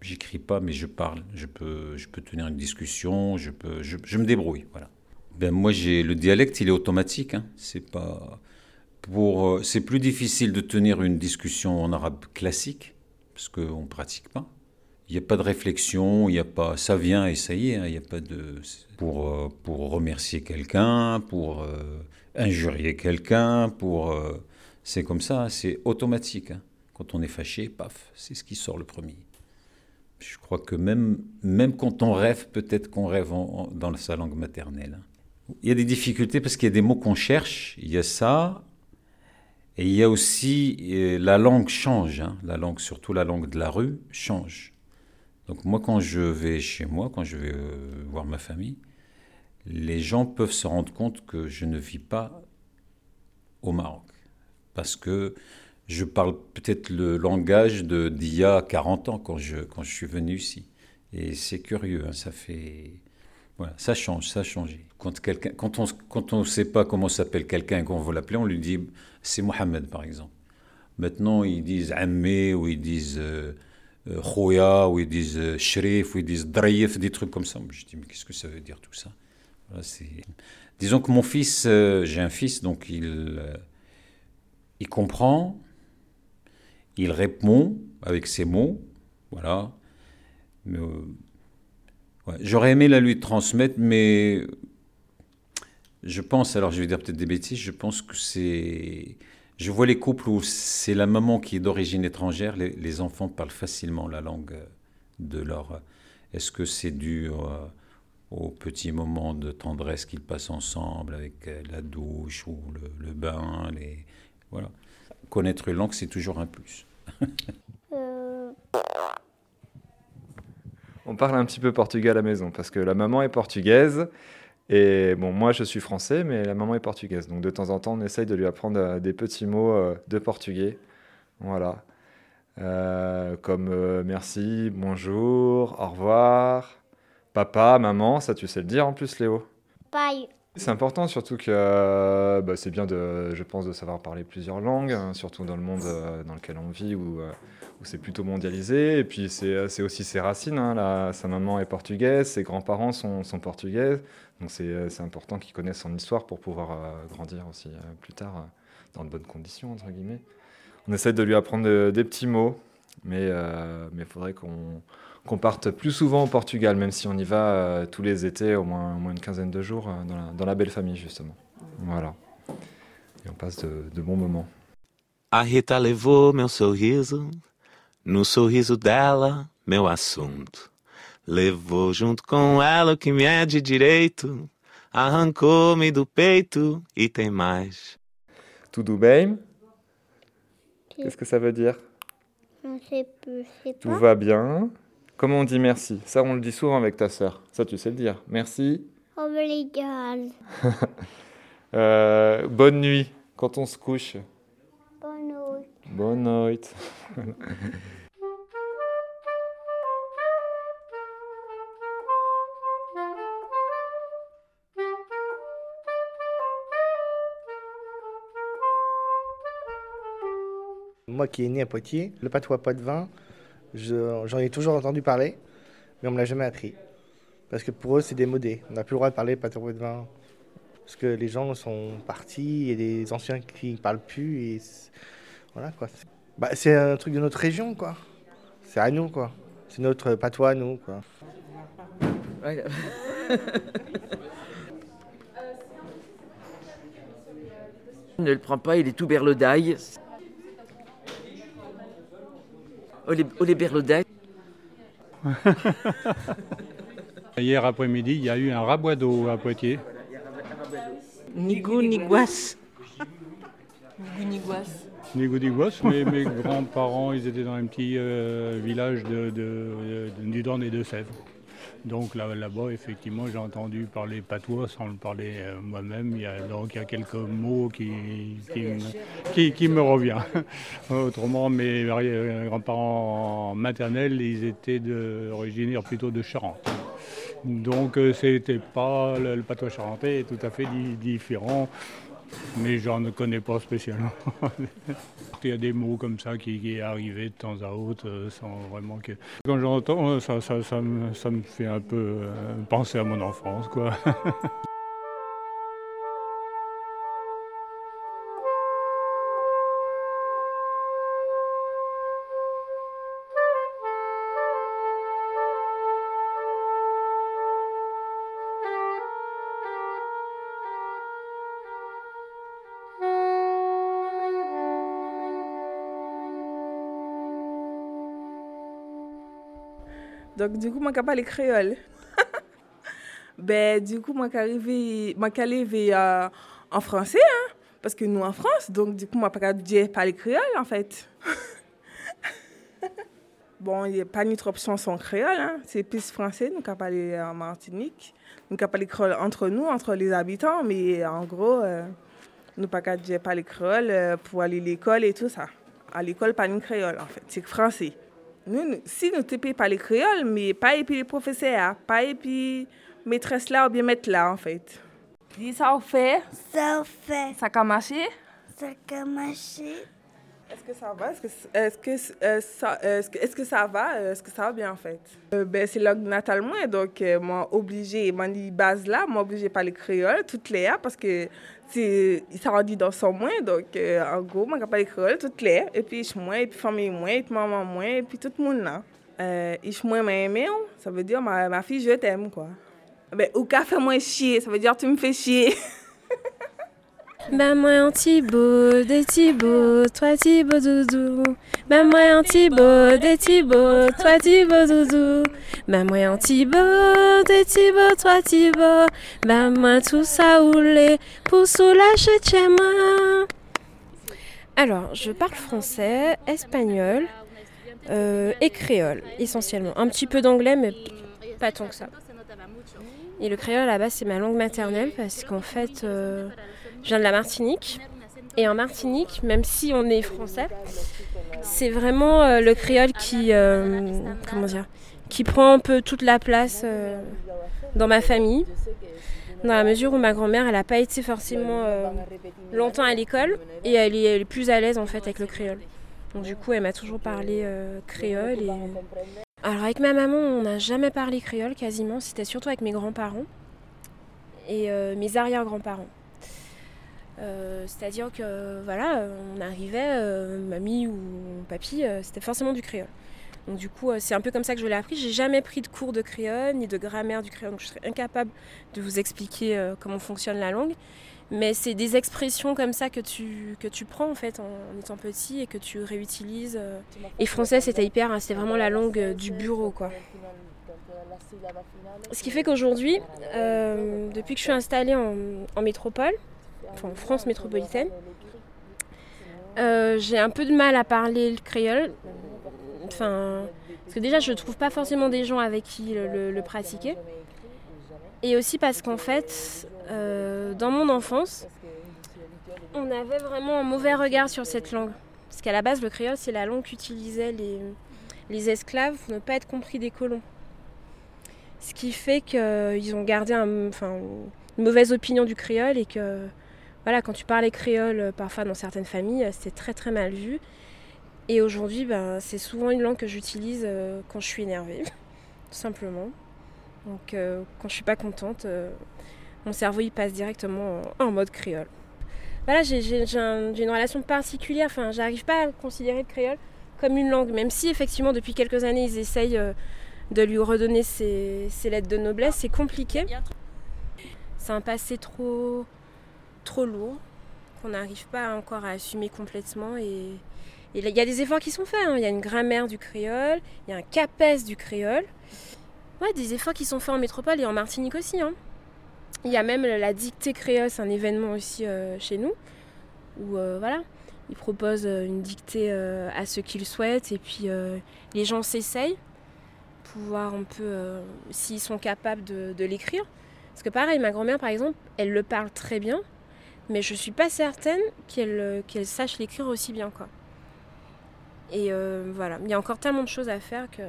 j'écris pas, mais je parle. Je peux, je peux tenir une discussion. Je peux, je, me débrouille. Voilà. Ben moi, j'ai le dialecte, il est automatique. Hein. C'est pas pour, euh, c'est plus difficile de tenir une discussion en arabe classique parce qu'on pratique pas. Il n'y a pas de réflexion, il y a pas, ça vient et ça y est. Hein. Il n'y a pas de pour euh, pour remercier quelqu'un, pour injurier quelqu'un, pour c'est comme ça, c'est automatique. Hein. Quand on est fâché, paf, c'est ce qui sort le premier. Je crois que même, même quand on rêve, peut-être qu'on rêve dans sa langue maternelle. Hein. Il y a des difficultés parce qu'il y a des mots qu'on cherche, il y a ça, et il y a aussi euh, la langue change, hein. la langue, surtout la langue de la rue, change. Donc moi, quand je vais chez moi, quand je vais euh, voir ma famille, les gens peuvent se rendre compte que je ne vis pas au Maroc parce que je parle peut-être le langage d'il y a 40 ans quand je, quand je suis venu ici. Et c'est curieux, hein, ça fait... Voilà, ça change, ça a changé. Quand, quand on quand ne sait pas comment s'appelle quelqu'un et qu'on veut l'appeler, on lui dit c'est Mohamed par exemple. Maintenant, ils disent Ammé, ou ils disent euh, euh, Khoya, ou ils disent euh, Shrif, ou ils disent Draïef, des trucs comme ça. Je dis mais qu'est-ce que ça veut dire tout ça? Disons que mon fils, j'ai un fils, donc il il comprend, Il répond avec ses mots, voilà. Mais, euh, J'aurais aimé la lui transmettre, mais je pense, alors je vais dire peut-être des bêtises, je pense que c'est... Je vois les couples où c'est la maman qui est d'origine étrangère, les, enfants parlent facilement la langue de leur... Est-ce que c'est dû euh, aux petits moments de tendresse qu'ils passent ensemble avec euh, la douche ou le, le bain les... Voilà. Connaître une langue, c'est toujours un plus. On parle un petit peu portugais à la maison parce que la maman est portugaise et bon, moi je suis français, mais la maman est portugaise. Donc de temps en temps, on essaye de lui apprendre euh, des petits mots euh, de portugais. Voilà. Euh, comme euh, merci, bonjour, au revoir, papa, maman, ça tu sais le dire en plus, Léo? Paille. C'est important, surtout que euh, bah, c'est bien, de, je pense, de savoir parler plusieurs langues, hein, surtout dans le monde euh, dans lequel on vit où, euh, où c'est plutôt mondialisé. Et puis c'est aussi ses racines. hein, sa maman est portugaise, ses grands-parents sont, sont portugais. Donc c'est important qu'il connaisse son histoire pour pouvoir grandir aussi plus tard dans de bonnes conditions, entre guillemets. On essaie de lui apprendre de- des petits mots, mais il faudrait qu'on qu'on parte plus souvent au Portugal, même si on y va euh, tous les étés, au moins, au moins une quinzaine de jours, euh, dans la, dans la belle famille, justement. Voilà. Et on passe de, de bons moments. A Rita levou meu sorriso, no sorriso dela, meu assunto. Levou junto com ela o que me é de direito, arrancou-me do peito e tem mais. Tudo bem? Qu'est-ce que ça veut dire? Je sais je sais Tout pas. va bien? Comment on dit merci? Ça, on le dit souvent avec ta sœur. Ça, tu sais le dire. Merci. [LAUGHS] Euh, bonne nuit quand on se couche. Bonne nuit. Bonne nuit. Moi qui ai né à Poitiers, le patois pas de vin, je- j'en ai toujours entendu parler, mais on me l'a jamais appris. Parce que pour eux, c'est démodé. On n'a plus le droit de parler patois pas de vin. Parce que les gens sont partis, il y a des anciens qui ne parlent plus. Et c'est- voilà quoi. Bah, c'est un truc de notre région quoi. C'est à nous quoi. C'est notre patois à nous quoi. [LAUGHS] Ne le prends pas, il est tout berlodaille. Berlodailles. [LAUGHS] Hier après-midi, il y a eu un raboido à Poitiers. Nigou, niguas. Guniguas. Nigodigos, mais [LAUGHS] mes grands-parents, ils étaient dans un petit euh, village de, de, de- du Don et de Sèvres. Donc là- là-bas, effectivement, j'ai entendu parler patois sans le parler euh, moi-même. Donc il y a quelques mots qui, qui, me, reviennent. [LAUGHS] Autrement, mes arri- grands-parents maternels, ils étaient originaires plutôt de Charente. Donc euh, c'était pas le, patois charentais tout à fait di- différent, mais j'en connais pas spécialement. [LAUGHS] Il y a des mots comme ça qui, qui arrivaient de temps à autre euh, sans vraiment que. Quand j'entends, euh, ça, me, ça me fait un peu euh, penser à mon enfance, quoi. [LAUGHS] Donc, du coup, je parle créole. [LAUGHS] ben, du coup, je arrivé euh, en français, hein, parce que nous, en France, donc, du coup, je dire parler créole, en fait. [LAUGHS] bon, il n'y a pas notre option sans créole, hein. c'est plus français, nous, qui parler en Martinique. Nous, qui parler créole entre nous, entre les habitants, mais en gros, euh, nous, pas qu'à dire parler créole euh, pour aller à l'école et tout ça. À l'école, pas une créole, en fait, c'est français. Nous, nous- si nous te pas les créoles, mais pas et puis les professeurs, pas et puis maîtresse là ou bien maître là, en fait. Dis ça au fait? Ça au fait. Ça a marché. Ça a marché. Est-ce que ça va? Est-ce que, est-ce que, euh, ça, est-ce que, est-ce que ça va? Est-ce que ça va bien en fait? Euh, ben, c'est langue natale moi, donc euh, moi obligé, moi base là, moi obligé de parler créole toutes les heures parce que c'est ça rendit dans son moins, donc euh, en gros moi créole toutes les heures, et puis je moi, et puis famille moi, et puis maman moi, et puis tout le monde là. Euh, je moi m'a aimé, hein. ça veut dire ma, ma fille je t'aime quoi. Ben, ou qu'a fait moi chier, ça veut dire tu me fais chier. [LAUGHS] Ben moi un Thibaut, des Thibaut, toi Thibaut doudou. Ben moi un Thibaut, des Thibaut, toi Thibaut doudou. Ben moi un Thibaut, des Thibaut, toi Thibaut. Ben moi tout ça roulé pour soulager chez moi. Alors, je parle français, espagnol euh, et créole essentiellement. Un petit peu d'anglais, mais pas tant que ça. Et le créole là-bas, c'est ma langue maternelle parce qu'en fait, euh, je viens de la Martinique. Et en Martinique, même si on est français, c'est vraiment euh, le créole qui, euh, qui prend un peu toute la place euh, dans ma famille. Dans la mesure où ma grand-mère, elle n'a pas été forcément longtemps à l'école et elle est, plus à l'aise en fait avec le créole. Donc du coup, elle m'a toujours parlé créole. Alors avec ma maman, on n'a jamais parlé créole quasiment. C'était surtout avec mes grands-parents et mes arrière-grands-parents. Euh, C'est-à-dire que voilà, on arrivait, euh, mamie ou papy, euh, c'était forcément du créole. Donc du coup, c'est un peu comme ça que je l'ai appris. J'ai jamais pris de cours de créole ni de grammaire du créole, donc je serais incapable de vous expliquer comment fonctionne la langue. Mais c'est des expressions comme ça que tu, que tu prends en fait en, en étant petit et que tu réutilises. Et français, c'était hyper, hein, c'était vraiment la langue du bureau quoi. Ce qui fait qu'aujourd'hui, depuis que je suis installée en, en métropole, en France métropolitaine, euh, j'ai un peu de mal à parler le créole. Enfin, parce que déjà, je ne trouve pas forcément des gens avec qui le, pratiquer. Et aussi parce qu'en fait, euh, dans mon enfance, on avait vraiment un mauvais regard sur cette langue. Parce qu'à la base, le créole, c'est la langue qu'utilisaient les, les esclaves pour ne pas être compris des colons. Ce qui fait qu'ils ont gardé enfin, une mauvaise opinion du créole et que voilà, quand tu parlais créole, euh, parfois dans certaines familles, euh, c'était très très mal vu. Et aujourd'hui, ben, c'est souvent une langue que j'utilise euh, quand je suis énervée, [LAUGHS] tout simplement. Donc euh, quand je suis pas contente, euh, mon cerveau il passe directement en, en mode créole. Voilà, j'ai j'ai- j'ai un- j'ai une relation particulière, enfin, j'arrive pas à considérer le créole comme une langue, même si effectivement depuis quelques années ils essayent euh, de lui redonner ses, ses lettres de noblesse, c'est compliqué. C'est un passé trop, trop lourd qu'on n'arrive pas encore à assumer complètement et il y a des efforts qui sont faits. hein. Il y a une grammaire du créole, il y a un CAPES du créole. Ouais, des efforts qui sont faits en métropole et en Martinique aussi. hein. Il y a même la dictée créole, c'est un événement aussi euh, chez nous, où euh, voilà, ils proposent euh, une dictée à ceux qui le souhaitent et puis les gens s'essayent pour voir un peu s'ils sont capables de, de l'écrire. Parce que pareil, ma grand-mère par exemple, elle le parle très bien, mais je suis pas certaine qu'elle euh, qu'elle sache l'écrire aussi bien quoi. Et euh, voilà, il y a encore tellement de choses à faire que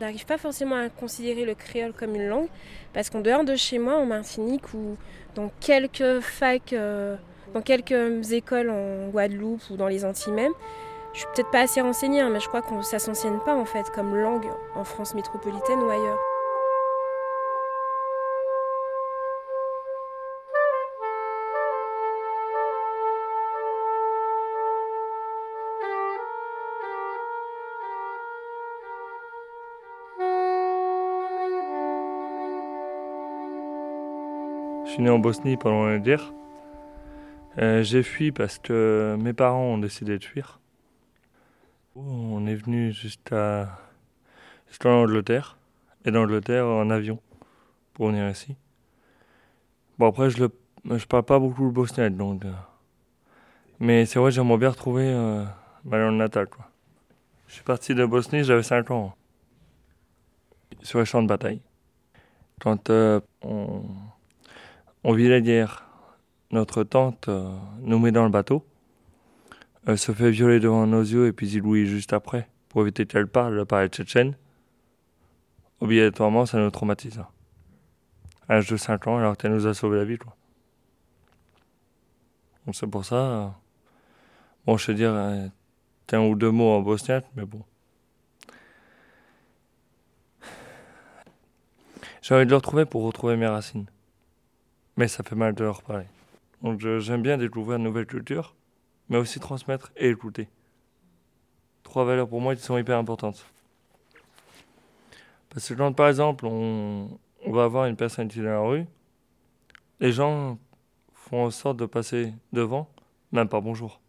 n'arrive pas forcément à considérer le créole comme une langue, parce qu'en dehors de chez moi, en Martinique, ou dans quelques facs, euh, dans quelques écoles en Guadeloupe ou dans les Antilles même, je suis peut-être pas assez renseignée, hein, mais je crois que ça s'enseigne pas en fait comme langue en France métropolitaine ou ailleurs. Suis né en Bosnie, loin de dire. Euh, j'ai fui parce que mes parents ont décidé de fuir. On est venu jusqu'à jusqu'en Angleterre, et d'Angleterre en avion, pour venir ici. Bon, après, je le je parle pas beaucoup le bosniaque, donc. euh, mais c'est vrai, j'aimerais bien retrouver euh, ma langue natale, quoi. Je suis parti de Bosnie, j'avais 5 ans. Sur les champs de bataille. Quand on, on vit la guerre, notre tante euh, nous met dans le bateau. Elle se fait violer devant nos yeux et puis Ziloui juste après, pour éviter qu'elle parle, parle tchétchène. Obligatoirement, ça nous traumatise. À l'âge de 5 ans, alors qu'elle nous a sauvé la vie. Quoi. Donc c'est pour ça. euh, bon, je veux dire, euh, un ou deux mots en bosniaque, mais bon. J'ai envie de le retrouver pour retrouver mes racines. Mais ça fait mal de leur parler. Donc j'aime bien découvrir de nouvelles cultures, mais aussi transmettre et écouter. Trois valeurs pour moi qui sont hyper importantes. Parce que quand par exemple on, va avoir une personne qui est dans la rue, les gens font en sorte de passer devant, même pas bonjour.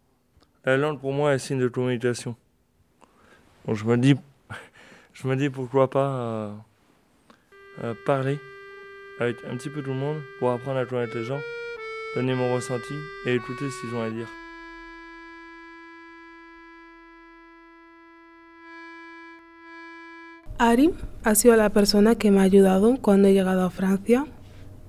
La langue pour moi est signe de communication. Donc je me dis, [LAUGHS] je me dis pourquoi pas euh, euh, parler avec un petit peu tout le monde pour apprendre à connaître les gens, donner mon ressenti et écouter ce qu'ils ont à dire. Ari ha sido la persona que me ha ayudado cuando he llegado a Francia.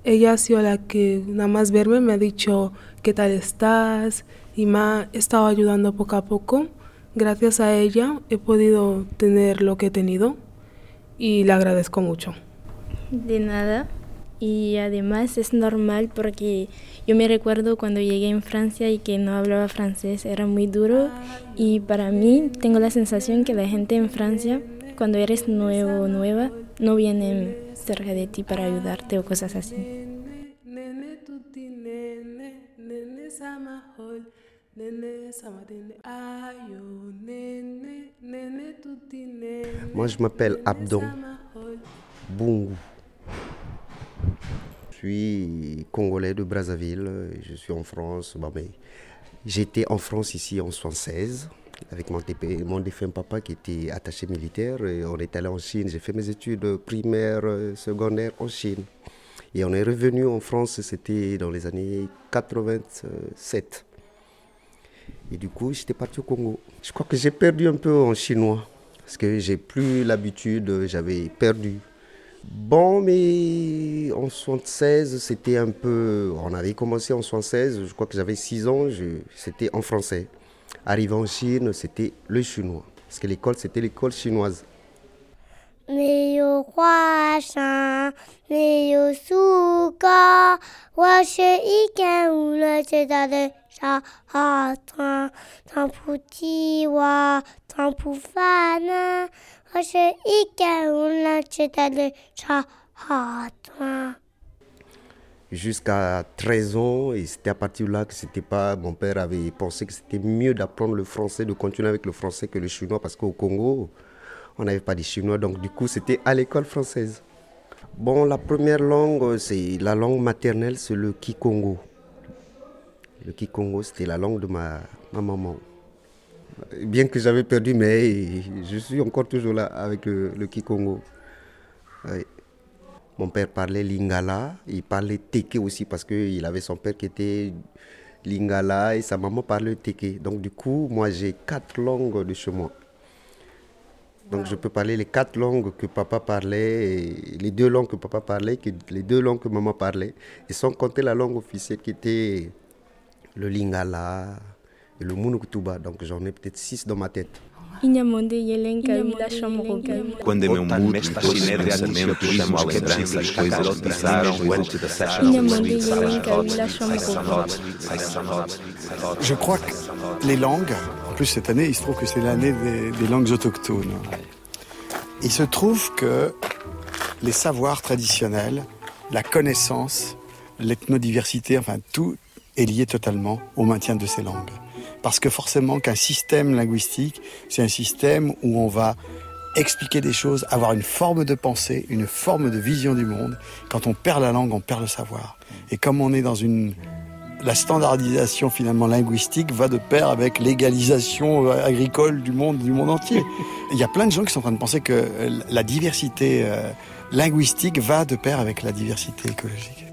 Ella ha sido la que nada más verme me ha dicho qué tal estás y me ha estado ayudando poco a poco. Gracias a ella he podido tener lo que he tenido y le agradezco mucho. De nada. Y además es normal porque yo me recuerdo cuando llegué en Francia y que no hablaba francés, era muy duro. Y para mí tengo la sensación que la gente en Francia, cuando eres nuevo o nueva, no vienen cerca de ti para ayudarte o cosas así. Moi, je m'appelle Abdon Bungu. Je suis congolais de Brazzaville, je suis en France. J'étais en France ici en 1976 avec mon, défunt papa qui était attaché militaire. On est allé en Chine. J'ai fait mes études primaires, secondaires en Chine. Et on est revenu en France, c'était dans les années 87. Et du coup, j'étais parti au Congo. Je crois que j'ai perdu un peu en chinois. Parce que j'ai plus l'habitude, j'avais perdu. Bon, mais en 76, c'était un peu. On avait commencé en 76, je crois que j'avais 6 ans, c'était en français. Arrivé en Chine, c'était le chinois. Parce que l'école, c'était l'école chinoise. Mais Jusqu'à 13 ans, et c'était à partir de là que c'était pas. Mon père avait pensé que c'était mieux d'apprendre le français, de continuer avec le français que le chinois, parce qu'au Congo, on n'avait pas de chinois, donc du coup, c'était à l'école française. Bon, la première langue, c'est la langue maternelle, c'est le Kikongo. Le Kikongo, c'était la langue de ma maman. Bien que j'avais perdu, mais je suis encore toujours là avec le, Kikongo. Mon père parlait lingala, il parlait teke aussi parce qu'il avait son père qui était lingala et sa maman parlait teke. Donc du coup, moi j'ai quatre langues de chez moi. Donc je peux parler les quatre langues que papa parlait, les deux langues que papa parlait, les deux langues que maman parlait, et sans compter la langue officielle qui était le lingala et le munukutuba. Donc j'en ai peut-être six dans ma tête. Inhamonde Yelenka Vila Shamroga. Quando meu mundo fascina pensamento, chamo a lembrança as coisas que passaram antes da sessão. Je crois que les langues, en plus cette année, il se trouve que c'est l'année des, des langues autochtones. Il se trouve que les savoirs traditionnels, la connaissance, l'ethnodiversité, enfin tout est lié totalement au maintien de ces langues. Parce que forcément qu'un système linguistique, c'est un système où on va expliquer des choses, avoir une forme de pensée, une forme de vision du monde. Quand on perd la langue, on perd le savoir. Et comme on est dans une... La standardisation finalement linguistique va de pair avec l'égalisation agricole du monde, du monde entier. [LAUGHS] Il y a plein de gens qui sont en train de penser que la diversité euh, linguistique va de pair avec la diversité écologique.